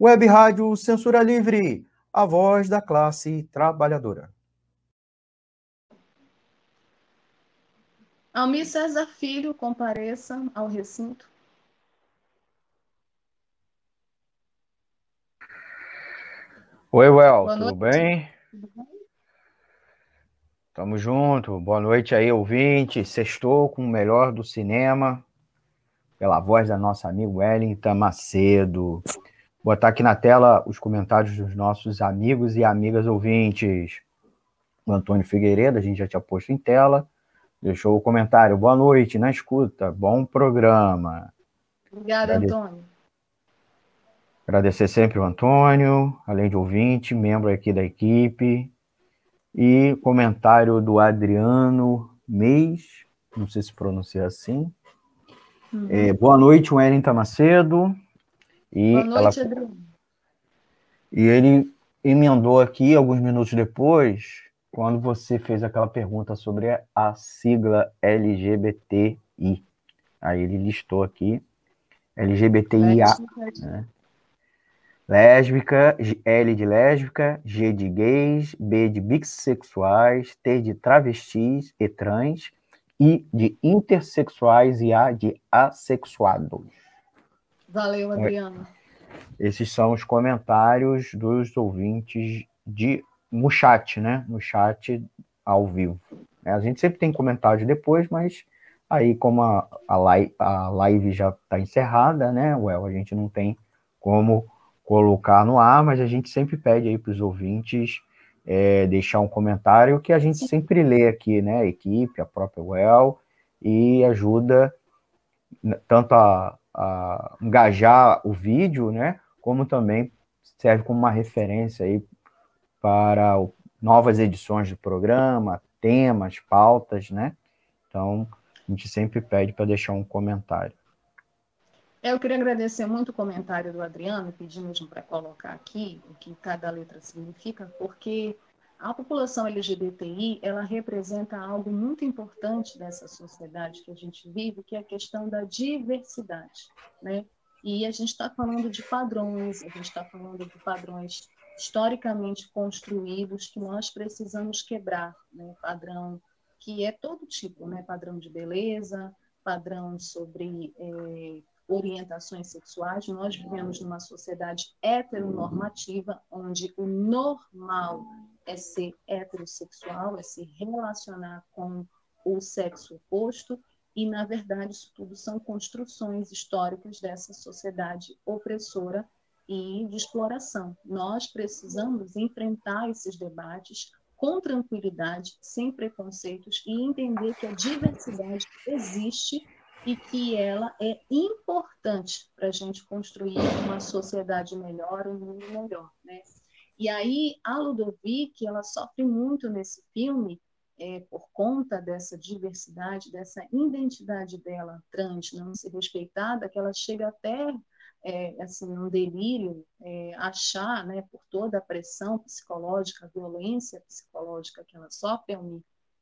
Web Rádio Censura Livre, a voz da classe trabalhadora. Almir César Filho, compareça ao recinto. Oi, Well, tudo bem? Tudo bem? Tamo junto. Boa noite aí, ouvinte. Sextou com o melhor do cinema, pela voz da nossa amiga Wellington Macedo. Botar aqui na tela os comentários dos nossos amigos e amigas ouvintes. O Antônio Figueiredo, a gente já tinha posto em tela. Deixou o comentário. Boa noite, na escuta. Bom programa. Obrigada, Antônio. Agradecer sempre o Antônio, além de ouvinte, membro aqui da equipe. E comentário do Adriano Meis, não sei se pronuncia assim. Uhum. É, boa noite, Wellington Macedo. E boa noite, ela... Adriano. E ele emendou aqui, alguns minutos depois, quando você fez aquela pergunta sobre a sigla LGBTI. Aí ele listou aqui LGBTIA. Né? Lésbica, L de lésbica, G de gays, B de bissexuais, T de travestis e trans, I de intersexuais e A de assexuados. Valeu, Adriano. Esses são os comentários dos ouvintes de no chat, né? No chat ao vivo. A gente sempre tem comentários depois, mas aí como a, a, live, a live já está encerrada, né? Well, a gente não tem como colocar no ar, mas a gente sempre pede aí para os ouvintes é, deixar um comentário que a gente sempre lê aqui, né? A equipe, a própria Well, e ajuda tanto a, engajar o vídeo, né? Como também serve como uma referência aí para novas edições do programa, temas, pautas, né? Então, a gente sempre pede para deixar um comentário. É, eu queria agradecer muito o comentário do Adriano, pedir mesmo para colocar aqui o que cada letra significa, porque a população LGBTI, ela representa algo muito importante dessa sociedade que a gente vive, que é a questão da diversidade, né? E a gente está falando de padrões, a gente está falando de padrões historicamente construídos que nós precisamos quebrar, né? Padrão que é todo tipo, né? Padrão de beleza, padrão sobre é, orientações sexuais. Nós vivemos numa sociedade heteronormativa, onde o normal é ser heterossexual, é se relacionar com o sexo oposto, e, na verdade, isso tudo são construções históricas dessa sociedade opressora e de exploração. Nós precisamos enfrentar esses debates com tranquilidade, sem preconceitos e entender que a diversidade existe e que ela é importante para a gente construir uma sociedade melhor, um mundo melhor, né? E aí a Ludovic, ela sofre muito nesse filme é, por conta dessa diversidade, dessa identidade dela trans não ser respeitada, que ela chega até é, assim um delírio é, achar, né, por toda a pressão psicológica, a violência psicológica que ela sofre,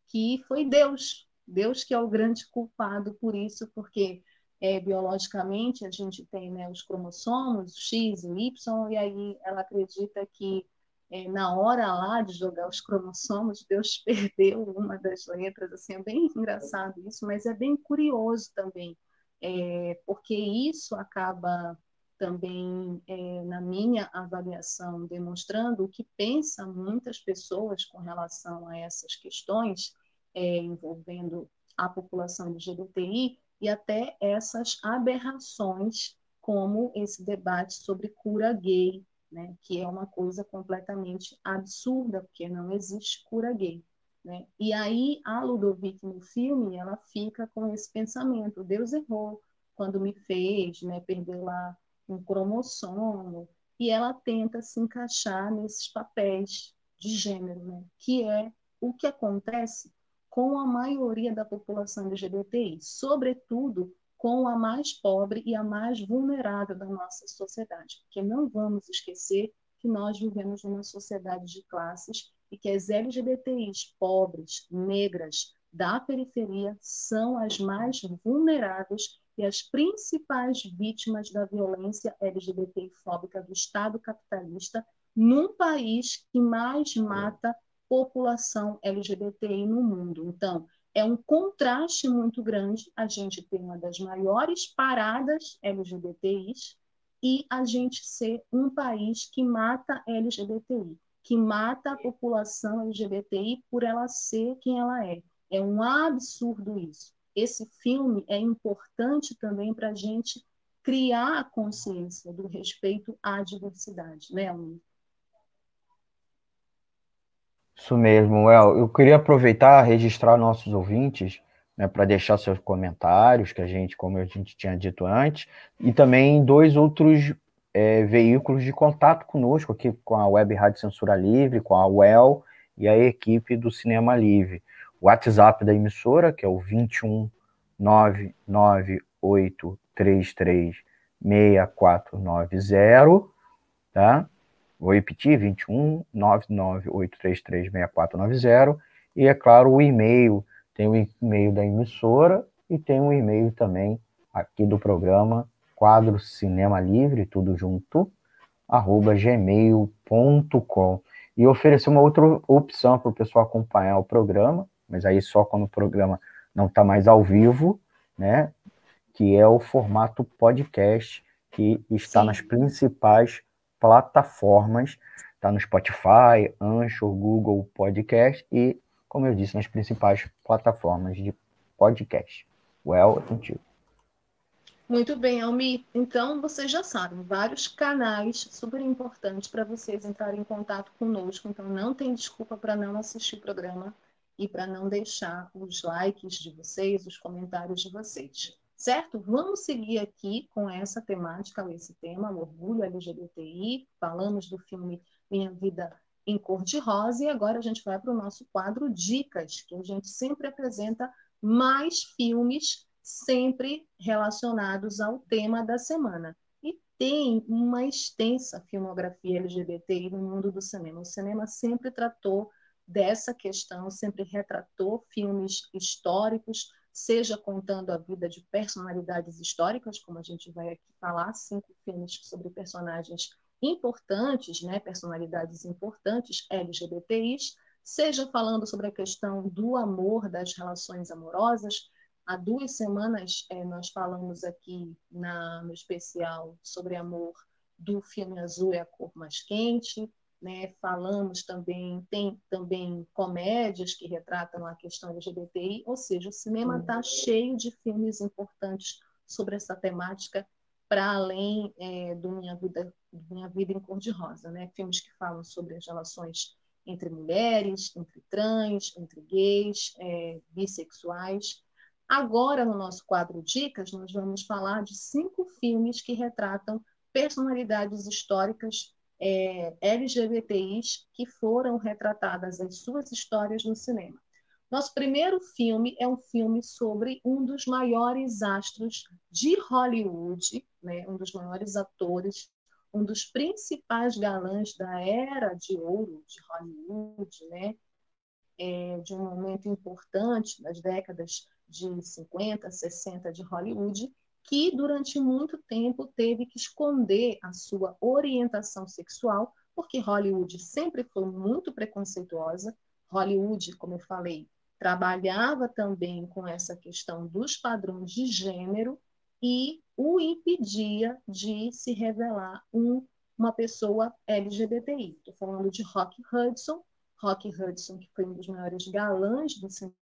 que foi Deus. Deus que é o grande culpado por isso, porque é, biologicamente a gente tem né, os cromossomos, X e Y, e aí ela acredita que é, na hora lá de jogar os cromossomos, Deus <laughs> perdeu uma das letras, assim, é bem engraçado isso, mas é bem curioso também, é, porque isso acaba também, é, na minha avaliação, demonstrando o que pensam muitas pessoas com relação a essas questões, é, envolvendo a população LGBTI e até essas aberrações, como esse debate sobre cura gay, né, que é uma coisa completamente absurda, porque não existe cura gay. Né? E aí a Ludovic no filme ela fica com esse pensamento: Deus errou quando me fez, né, perdeu lá um cromossomo, e ela tenta se encaixar nesses papéis de gênero, né, que é o que acontece com a maioria da população LGBTI, sobretudo com a mais pobre e a mais vulnerável da nossa sociedade, porque não vamos esquecer que nós vivemos numa sociedade de classes e que as LGBTIs pobres, negras, da periferia são as mais vulneráveis e as principais vítimas da violência LGBTI-fóbica do Estado capitalista num país que mais mata população LGBTI no mundo. Então, é um contraste muito grande a gente ter uma das maiores paradas LGBTIs e a gente ser um país que mata LGBTI, que mata a população LGBTI por ela ser quem ela é. É um absurdo isso. Esse filme é importante também para a gente criar a consciência do respeito à diversidade, né, Almir? Isso mesmo, El. Eu queria aproveitar registrar nossos ouvintes, né, para deixar seus comentários, que a gente, como a gente tinha dito antes, e também dois outros é, veículos de contato conosco aqui com a Web Rádio Censura Livre, com a UEL e a equipe do Cinema Livre. O WhatsApp da emissora, que é o 21 998336490, tá? Vou repetir, 21 998336490 e é claro o e-mail, tem o e-mail da emissora e tem um e-mail também aqui do programa quadro Cinema Livre, tudo junto, arroba gmail.com. E oferecer uma outra opção para o pessoal acompanhar o programa, mas aí só quando o programa não está mais ao vivo, né? Que é o formato podcast, que está Sim. nas principais plataformas, está no Spotify, Anchor, Google Podcast e, como eu disse, nas principais plataformas de podcast. Well, é contigo. Muito bem, Almi. Então, vocês já sabem, vários canais super importantes para vocês entrarem em contato conosco. Então, não tem desculpa para não assistir o programa e para não deixar os likes de vocês, os comentários de vocês. Certo? Vamos seguir aqui com essa temática, esse tema, o orgulho LGBTI. Falamos do filme Minha Vida em Cor de Rosa e agora a gente vai para o nosso quadro Dicas, que a gente sempre apresenta mais filmes sempre relacionados ao tema da semana. E tem uma extensa filmografia LGBTI no mundo do cinema. O cinema sempre tratou dessa questão, sempre retratou filmes históricos, seja contando a vida de personalidades históricas, como a gente vai aqui falar, cinco filmes sobre personagens importantes, né, personalidades importantes LGBTIs, seja falando sobre a questão do amor, das relações amorosas, Há duas semanas é, nós falamos aqui na, no especial sobre amor do filme Azul é a cor mais quente, né? Falamos também tem também comédias que retratam a questão LGBTI, ou seja, o cinema está uhum. cheio de filmes importantes sobre essa temática para além é, do minha vida minha vida em cor de rosa, né? Filmes que falam sobre as relações entre mulheres, entre trans, entre gays, é, bissexuais Agora, no nosso quadro Dicas, nós vamos falar de cinco filmes que retratam personalidades históricas é, LGBTIs que foram retratadas as suas histórias no cinema. Nosso primeiro filme é um filme sobre um dos maiores astros de Hollywood, né, um dos maiores atores, um dos principais galãs da era de ouro de Hollywood, né, é, de um momento importante das décadas de 50, 60 de Hollywood, que durante muito tempo teve que esconder a sua orientação sexual, porque Hollywood sempre foi muito preconceituosa. Hollywood, como eu falei, trabalhava também com essa questão dos padrões de gênero e o impedia de se revelar um, uma pessoa LGBTI. Estou falando de Rock Hudson, Rock Hudson, que foi um dos maiores galãs do cinema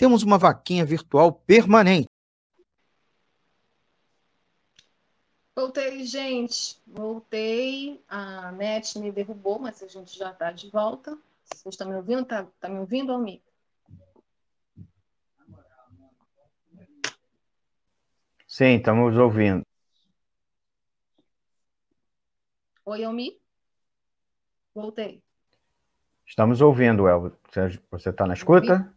temos uma vaquinha virtual permanente. Voltei, gente. Voltei. A net me derrubou, mas a gente já está de volta. Vocês estão me ouvindo? Está tá me ouvindo, Almi? Sim, estamos ouvindo. Oi, Almi? Voltei. Estamos ouvindo, Elvio. Você está na escuta?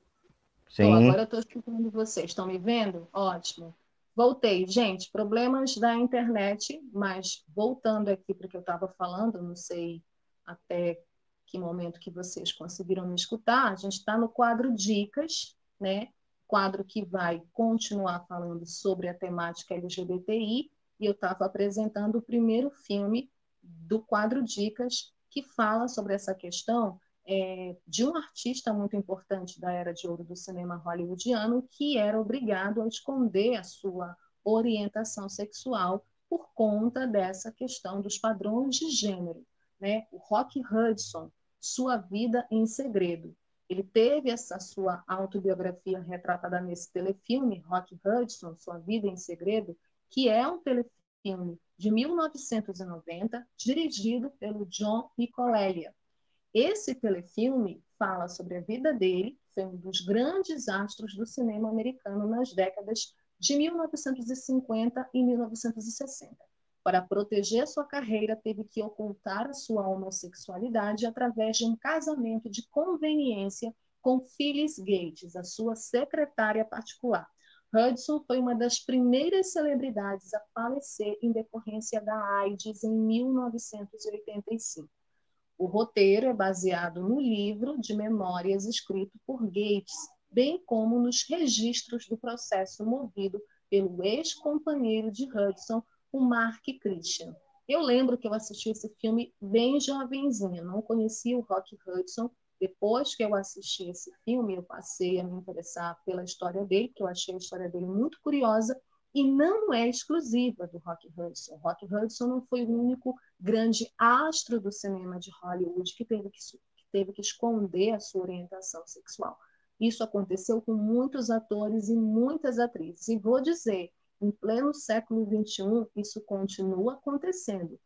Sim. Então, agora eu estou escutando vocês. Estão me vendo? Ótimo. Voltei. Gente, problemas da internet, mas voltando aqui para o que eu estava falando, não sei até que momento que vocês conseguiram me escutar, a gente está no quadro Dicas, né? Quadro que vai continuar falando sobre a temática LGBTI, e eu estava apresentando o primeiro filme do quadro Dicas, que fala sobre essa questão é, de um artista muito importante da era de ouro do cinema hollywoodiano, que era obrigado a esconder a sua orientação sexual por conta dessa questão dos padrões de gênero. Né? O Rock Hudson, Sua Vida em Segredo. Ele teve essa sua autobiografia retratada nesse telefilme, Rock Hudson, Sua Vida em Segredo, que é um telefilme de 1990, dirigido pelo John Nicolelia. Esse telefilme fala sobre a vida dele, foi um dos grandes astros do cinema americano nas décadas de 1950 e 1960. Para proteger sua carreira, teve que ocultar sua homossexualidade através de um casamento de conveniência com Phyllis Gates, a sua secretária particular. Hudson foi uma das primeiras celebridades a falecer em decorrência da AIDS em 1985. O roteiro é baseado no livro de memórias escrito por Gates, bem como nos registros do processo movido pelo ex-companheiro de Hudson, o Mark Christian. Eu lembro que eu assisti esse filme bem jovenzinha, não conhecia o Rock Hudson. Depois que eu assisti esse filme, eu passei a me interessar pela história dele, que eu achei a história dele muito curiosa e não é exclusiva do Rock Hudson. Rock Hudson não foi o único grande astro do cinema de Hollywood que teve que, que teve que esconder a sua orientação sexual. Isso aconteceu com muitos atores e muitas atrizes. E vou dizer, em pleno século XXI, isso continua acontecendo,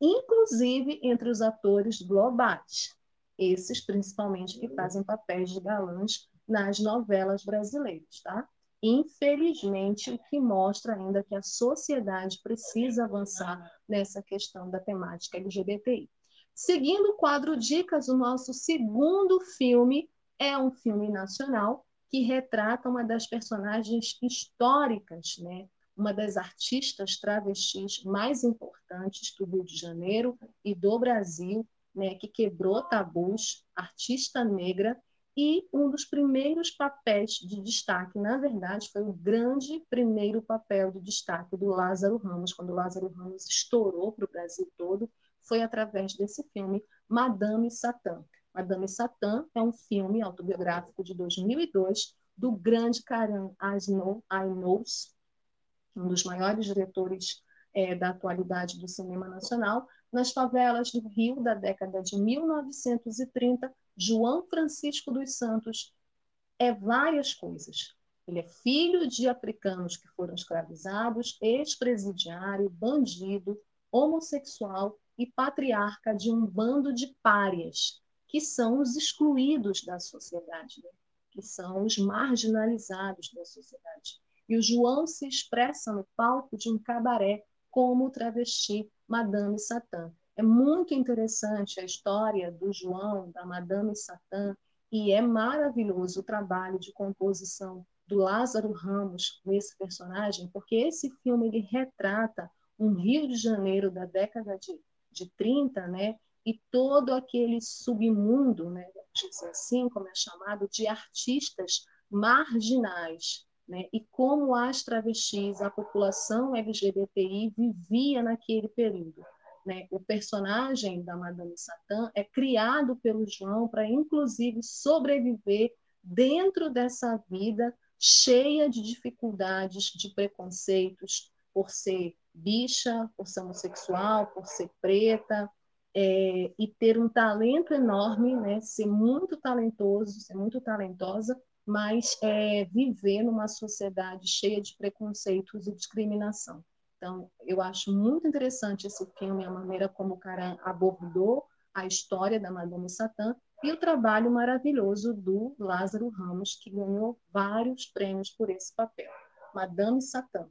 inclusive entre os atores globais, esses principalmente que fazem papéis de galãs nas novelas brasileiras, tá? Infelizmente, o que mostra ainda que a sociedade precisa avançar nessa questão da temática LGBTI. Seguindo o quadro Dicas, o nosso segundo filme é um filme nacional que retrata uma das personagens históricas, né? uma das artistas travestis mais importantes do Rio de Janeiro e do Brasil, né? que quebrou tabus, artista negra, e um dos primeiros papéis de destaque, na verdade, foi o grande primeiro papel de destaque do Lázaro Ramos, quando Lázaro Ramos estourou para o Brasil todo, foi através desse filme Madame Satã. Madame Satã é um filme autobiográfico de 2002 do grande Karan Ainous, um dos maiores diretores é, da atualidade do cinema nacional, nas favelas do Rio da década de 1930, João Francisco dos Santos é várias coisas. Ele é filho de africanos que foram escravizados, ex-presidiário, bandido, homossexual e patriarca de um bando de párias, que são os excluídos da sociedade, né? que são os marginalizados da sociedade. E o João se expressa no palco de um cabaré como travesti Madame Satã. É muito interessante a história do João, da Madame Satã, e é maravilhoso o trabalho de composição do Lázaro Ramos nesse personagem, porque esse filme ele retrata um Rio de Janeiro da década de, de 30, né? E todo aquele submundo, né, assim, como é chamado, de artistas marginais, né? E como as travestis, a população LGBTI vivia naquele período. Né? O personagem da Madame Satã é criado pelo João para, inclusive, sobreviver dentro dessa vida cheia de dificuldades, de preconceitos, por ser bicha, por ser homossexual, por ser preta, é, e ter um talento enorme, né? ser muito talentoso, ser muito talentosa, mas é, viver numa sociedade cheia de preconceitos e discriminação. Então, eu acho muito interessante esse filme, a maneira como o cara abordou a história da Madame Satã e o trabalho maravilhoso do Lázaro Ramos, que ganhou vários prêmios por esse papel. Madame Satã.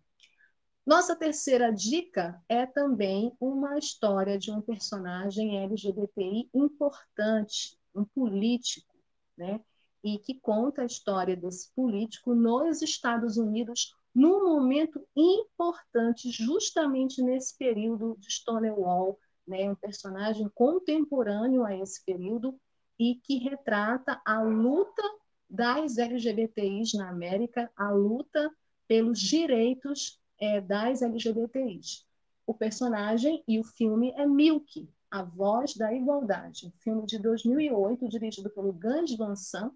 Nossa terceira dica é também uma história de um personagem LGBTI importante, um político, né? e que conta a história desse político nos Estados Unidos num momento importante, justamente nesse período de Stonewall, né, um personagem contemporâneo a esse período e que retrata a luta das LGBTIs na América, a luta pelos direitos é, das LGBTIs. O personagem e o filme é Milk, A Voz da Igualdade, um filme de 2008 dirigido pelo Gus Van Sant.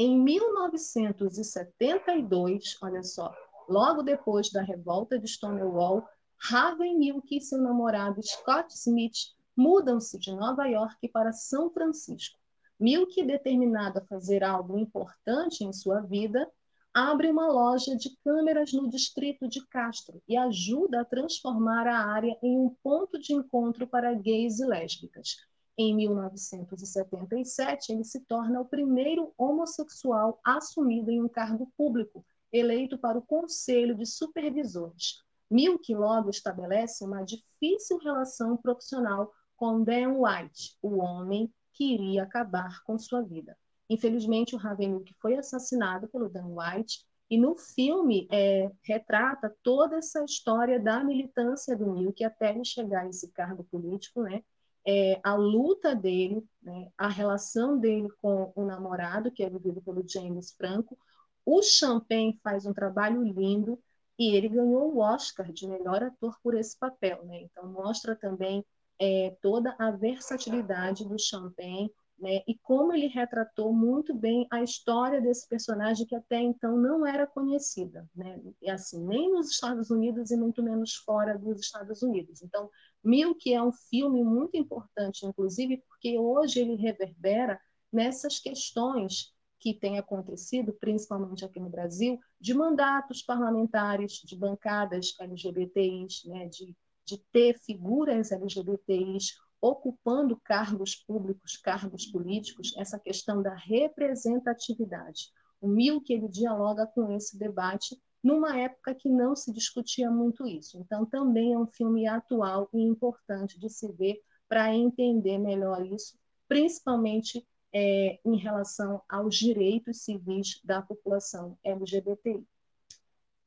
Em 1972, olha só, logo depois da revolta de Stonewall, Harvey Milk e seu namorado Scott Smith mudam-se de Nova York para São Francisco. Milk, determinado a fazer algo importante em sua vida, abre uma loja de câmeras no distrito de Castro e ajuda a transformar a área em um ponto de encontro para gays e lésbicas. Em 1977, ele se torna o primeiro homossexual assumido em um cargo público, eleito para o Conselho de Supervisores. Milk logo estabelece uma difícil relação profissional com Dan White, o homem que iria acabar com sua vida. Infelizmente, o Ravenuk foi assassinado pelo Dan White e no filme é, retrata toda essa história da militância do Milk até ele chegar a esse cargo político, né? É, a luta dele, né? a relação dele com o namorado, que é vivido pelo James Franco. O Champagne faz um trabalho lindo e ele ganhou o Oscar de melhor ator por esse papel, né? Então mostra também é, toda a versatilidade do Champagne né, e como ele retratou muito bem a história desse personagem que até então não era conhecida, né, e assim nem nos Estados Unidos e muito menos fora dos Estados Unidos. Então, Milk é um filme muito importante, inclusive porque hoje ele reverbera nessas questões que têm acontecido, principalmente aqui no Brasil, de mandatos parlamentares, de bancadas LGBTIs, né, de de ter figuras LGBTIs ocupando cargos públicos, cargos políticos, essa questão da representatividade. O Milk ele dialoga com esse debate numa época que não se discutia muito isso. Então, também é um filme atual e importante de se ver para entender melhor isso, principalmente é, em relação aos direitos civis da população LGBTI.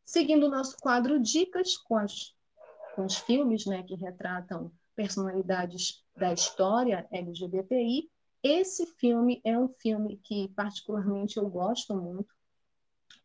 Seguindo o nosso quadro Dicas com as com os filmes né, que retratam personalidades da história LGBTI. Esse filme é um filme que, particularmente, eu gosto muito,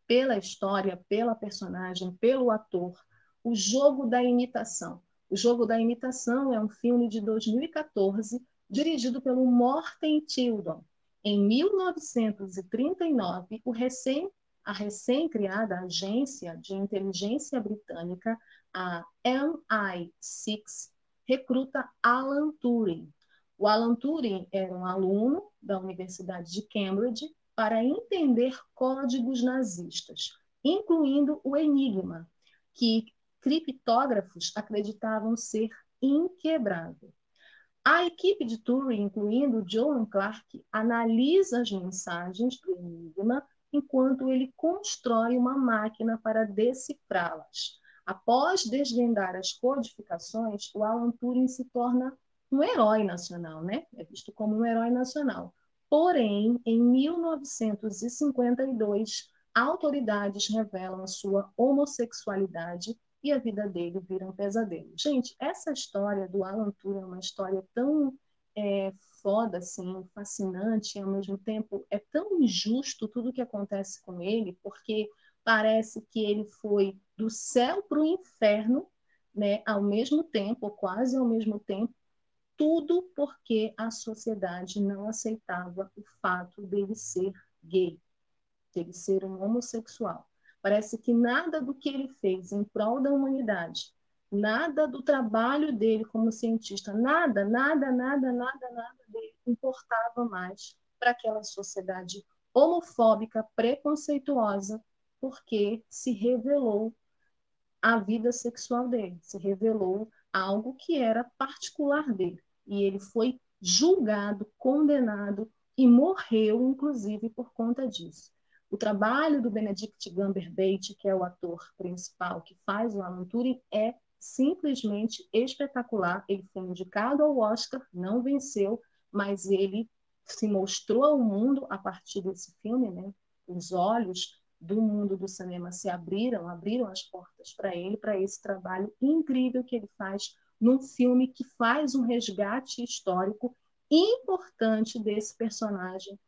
pela história, pela personagem, pelo ator. O Jogo da Imitação. O Jogo da Imitação é um filme de 2014, dirigido pelo Morten Tildon. Em 1939, o recém, a recém-criada agência de inteligência britânica a MI6 recruta Alan Turing. O Alan Turing era um aluno da Universidade de Cambridge para entender códigos nazistas, incluindo o Enigma, que criptógrafos acreditavam ser inquebrável. A equipe de Turing, incluindo John Clark, analisa as mensagens do Enigma enquanto ele constrói uma máquina para decifrá-las. Após desvendar as codificações, o Alan Turing se torna um herói nacional, né? É visto como um herói nacional. Porém, em 1952, autoridades revelam a sua homossexualidade e a vida dele vira um pesadelo. Gente, essa história do Alan Turing é uma história tão é, foda, assim, fascinante, e ao mesmo tempo é tão injusto tudo que acontece com ele, porque parece que ele foi do céu para o inferno, né, ao mesmo tempo, ou quase ao mesmo tempo, tudo porque a sociedade não aceitava o fato dele ser gay, dele ser um homossexual. Parece que nada do que ele fez em prol da humanidade, nada do trabalho dele como cientista, nada, nada, nada, nada, nada dele importava mais para aquela sociedade homofóbica, preconceituosa, porque se revelou a vida sexual dele, se revelou algo que era particular dele. E ele foi julgado, condenado e morreu, inclusive, por conta disso. O trabalho do Benedict Cumberbatch, que é o ator principal que faz o Alan Turing, é simplesmente espetacular. Ele foi indicado ao Oscar, não venceu, mas ele se mostrou ao mundo a partir desse filme, né? Os olhos do mundo do cinema se abriram, abriram as portas para ele, para esse trabalho incrível que ele faz num filme que faz um resgate histórico importante desse personagem,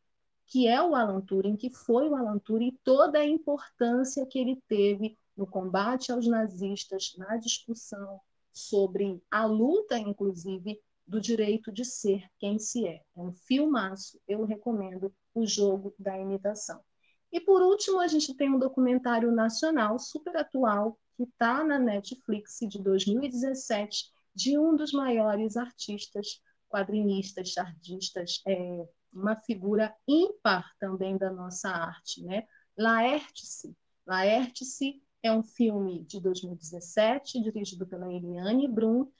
que é o Alan Turing, que foi o Alan Turing, e toda a importância que ele teve no combate aos nazistas, na discussão sobre a luta, inclusive, do direito de ser quem se é. É um filmaço, eu recomendo o jogo da imitação. E por último, a gente tem um documentário nacional super atual que está na Netflix de 2017 de um dos maiores artistas, quadrinistas, chartistas, é, uma figura ímpar também da nossa arte, né? Laertice. Laertice é um filme de 2017, dirigido pela Eliane Brum.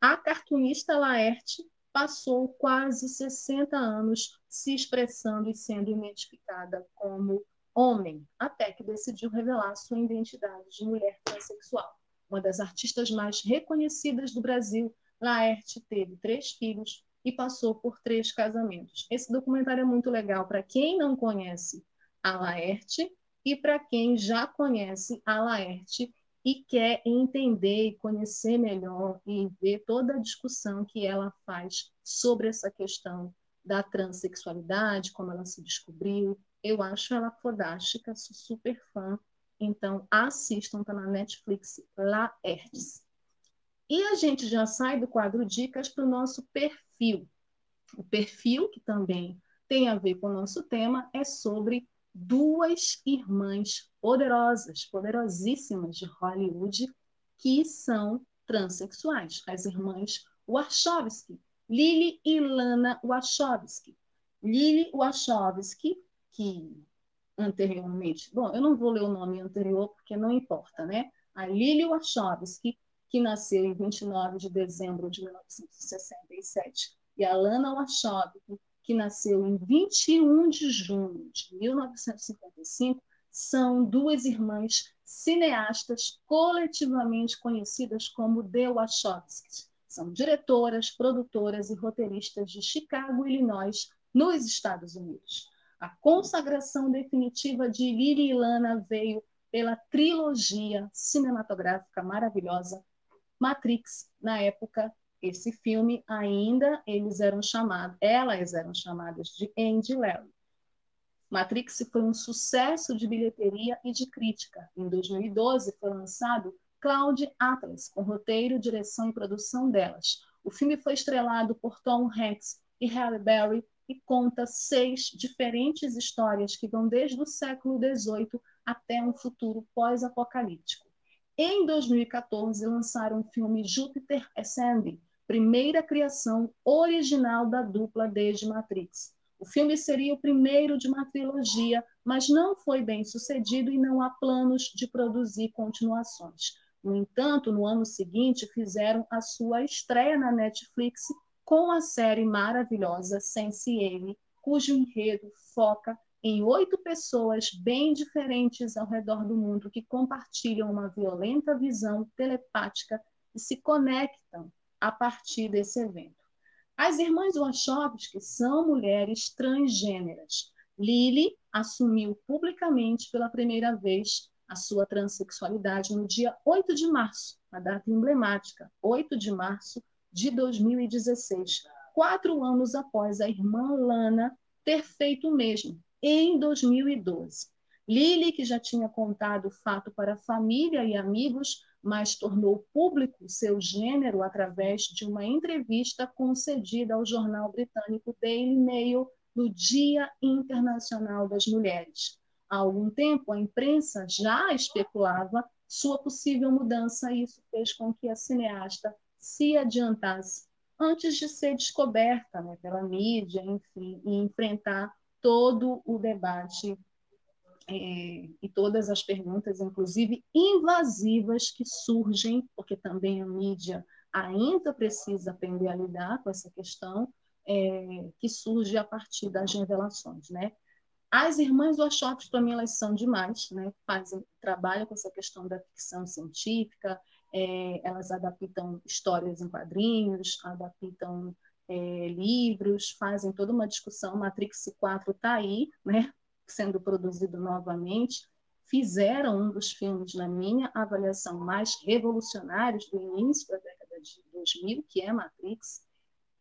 A cartunista Laerte passou quase 60 anos se expressando e sendo identificada como homem, até que decidiu revelar sua identidade de mulher transexual. Uma das artistas mais reconhecidas do Brasil, Laerte teve três filhos e passou por três casamentos. Esse documentário é muito legal para quem não conhece a Laerte e para quem já conhece a Laerte e quer entender e conhecer melhor e ver toda a discussão que ela faz sobre essa questão da transexualidade, como ela se descobriu. Eu acho ela fodástica, sou super fã. Então, assistam, tá na Netflix, Laertes. E a gente já sai do quadro Dicas para o nosso perfil. O perfil, que também tem a ver com o nosso tema, é sobre duas irmãs poderosas, poderosíssimas de Hollywood, que são transexuais, as irmãs Wachowski, Lily e Lana Wachowski. Lily Wachowski, que anteriormente, bom, eu não vou ler o nome anterior porque não importa, né? A Lily Wachowski, que nasceu em 29 de dezembro de 1967, e a Lana Wachowski, que nasceu em 21 de junho de 1955, são duas irmãs cineastas coletivamente conhecidas como The Wachowskis. São diretoras, produtoras e roteiristas de Chicago, Illinois, nos Estados Unidos. A consagração definitiva de e Lana veio pela trilogia cinematográfica maravilhosa Matrix, na época esse filme ainda eles eram chamados, elas eram chamadas de Andy Larry. Matrix foi um sucesso de bilheteria e de crítica. Em 2012 foi lançado Cloud Atlas, com roteiro, direção e produção delas. O filme foi estrelado por Tom Hanks e Halle Berry e conta seis diferentes histórias que vão desde o século XVIII até um futuro pós-apocalíptico. Em 2014, lançaram o filme Júpiter Ascending, primeira criação original da dupla desde Matrix. O filme seria o primeiro de uma trilogia, mas não foi bem sucedido e não há planos de produzir continuações. No entanto, no ano seguinte, fizeram a sua estreia na Netflix com a série maravilhosa Sense8, cujo enredo foca em oito pessoas bem diferentes ao redor do mundo que compartilham uma violenta visão telepática e se conectam a partir desse evento. As irmãs Wachowski são mulheres transgêneras. Lily assumiu publicamente pela primeira vez a sua transexualidade no dia 8 de março, a data emblemática, 8 de março de 2016, quatro anos após a irmã Lana ter feito o mesmo, em 2012. Lily, que já tinha contado o fato para família e amigos, mas tornou público seu gênero através de uma entrevista concedida ao jornal britânico Daily Mail no Dia Internacional das Mulheres. Há algum tempo, a imprensa já especulava sua possível mudança e isso fez com que a cineasta se adiantasse antes de ser descoberta né, pela mídia, enfim, e enfrentar todo o debate é, e todas as perguntas, inclusive invasivas, que surgem, porque também a mídia ainda precisa aprender a lidar com essa questão, é, que surge a partir das revelações, né? As irmãs Wachowski, para mim, elas são demais, né? Fazem, trabalham com essa questão da ficção científica, é, elas adaptam histórias em quadrinhos, adaptam é, livros, fazem toda uma discussão. Matrix 4 está aí, né, sendo produzido novamente. Fizeram um dos filmes, na minha avaliação, mais revolucionários do início da década de 2000, que é Matrix,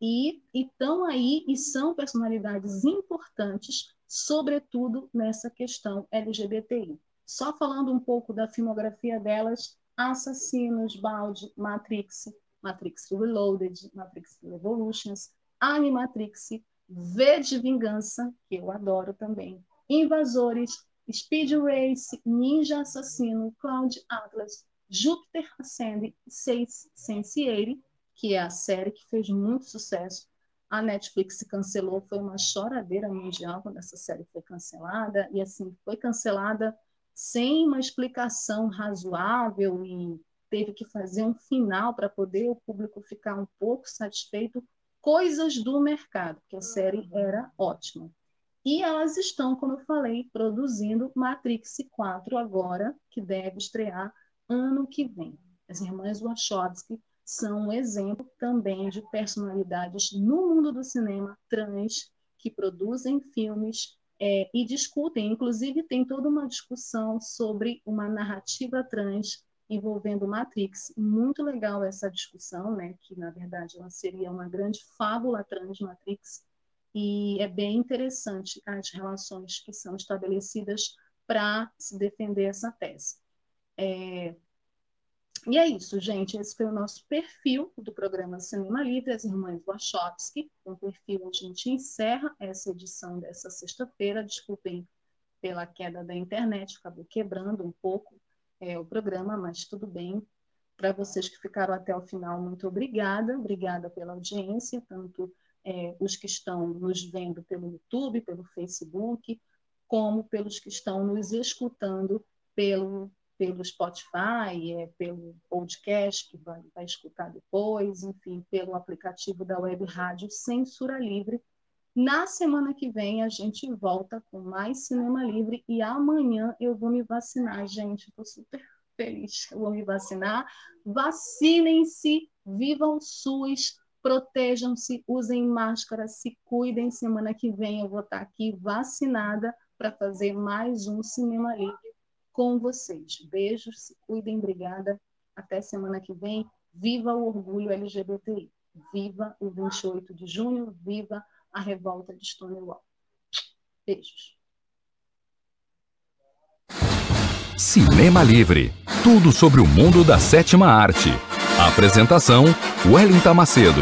e estão aí e são personalidades importantes, sobretudo nessa questão LGBTI. Só falando um pouco da filmografia delas, Assassinos, Balde, Matrix, Matrix Reloaded, Matrix Revolutions, Animatrix, V de Vingança, que eu adoro também, Invasores, Speed Race, Ninja Assassino, Cloud Atlas, Júpiter Ascend, Seis Sense8, que é a série que fez muito sucesso. A Netflix cancelou, foi uma choradeira mundial quando essa série foi cancelada, e assim, foi cancelada sem uma explicação razoável e teve que fazer um final para poder o público ficar um pouco satisfeito, coisas do mercado, que a série era ótima. E elas estão, como eu falei, produzindo Matrix 4 agora, que deve estrear ano que vem. As irmãs Wachowski são um exemplo também de personalidades no mundo do cinema trans que produzem filmes é, e discutem, inclusive tem toda uma discussão sobre uma narrativa trans envolvendo Matrix. Muito legal essa discussão, né? Que na verdade ela seria uma grande fábula trans Matrix e é bem interessante as relações que são estabelecidas para se defender essa tese. É, e é isso, gente. Esse foi o nosso perfil do programa Cinema Livre, as Irmãs Wachowski. Com o perfil a gente encerra essa edição dessa sexta-feira. Desculpem pela queda da internet, acabou quebrando um pouco é, o programa, mas tudo bem. Para vocês que ficaram até o final, muito obrigada. Obrigada pela audiência, tanto é, os que estão nos vendo pelo YouTube, pelo Facebook, como pelos que estão nos escutando pelo pelo Spotify, é, pelo podcast que vai, vai escutar depois, enfim, pelo aplicativo da Web Rádio Censura Livre. Na semana que vem a gente volta com mais Cinema Livre e amanhã eu vou me vacinar, gente. Estou super feliz. Eu vou me vacinar. Vacinem-se, vivam SUS, protejam-se, usem máscara, se cuidem. Semana que vem eu vou estar aqui vacinada para fazer mais um Cinema Livre com vocês. Beijos, se cuidem, obrigada. Até semana que vem. Viva o orgulho LGBTI. Viva o 28 de junho. Viva a revolta de Stonewall. Beijos. Cinema Livre. Tudo sobre o mundo da sétima arte. Apresentação: Wellington Macedo.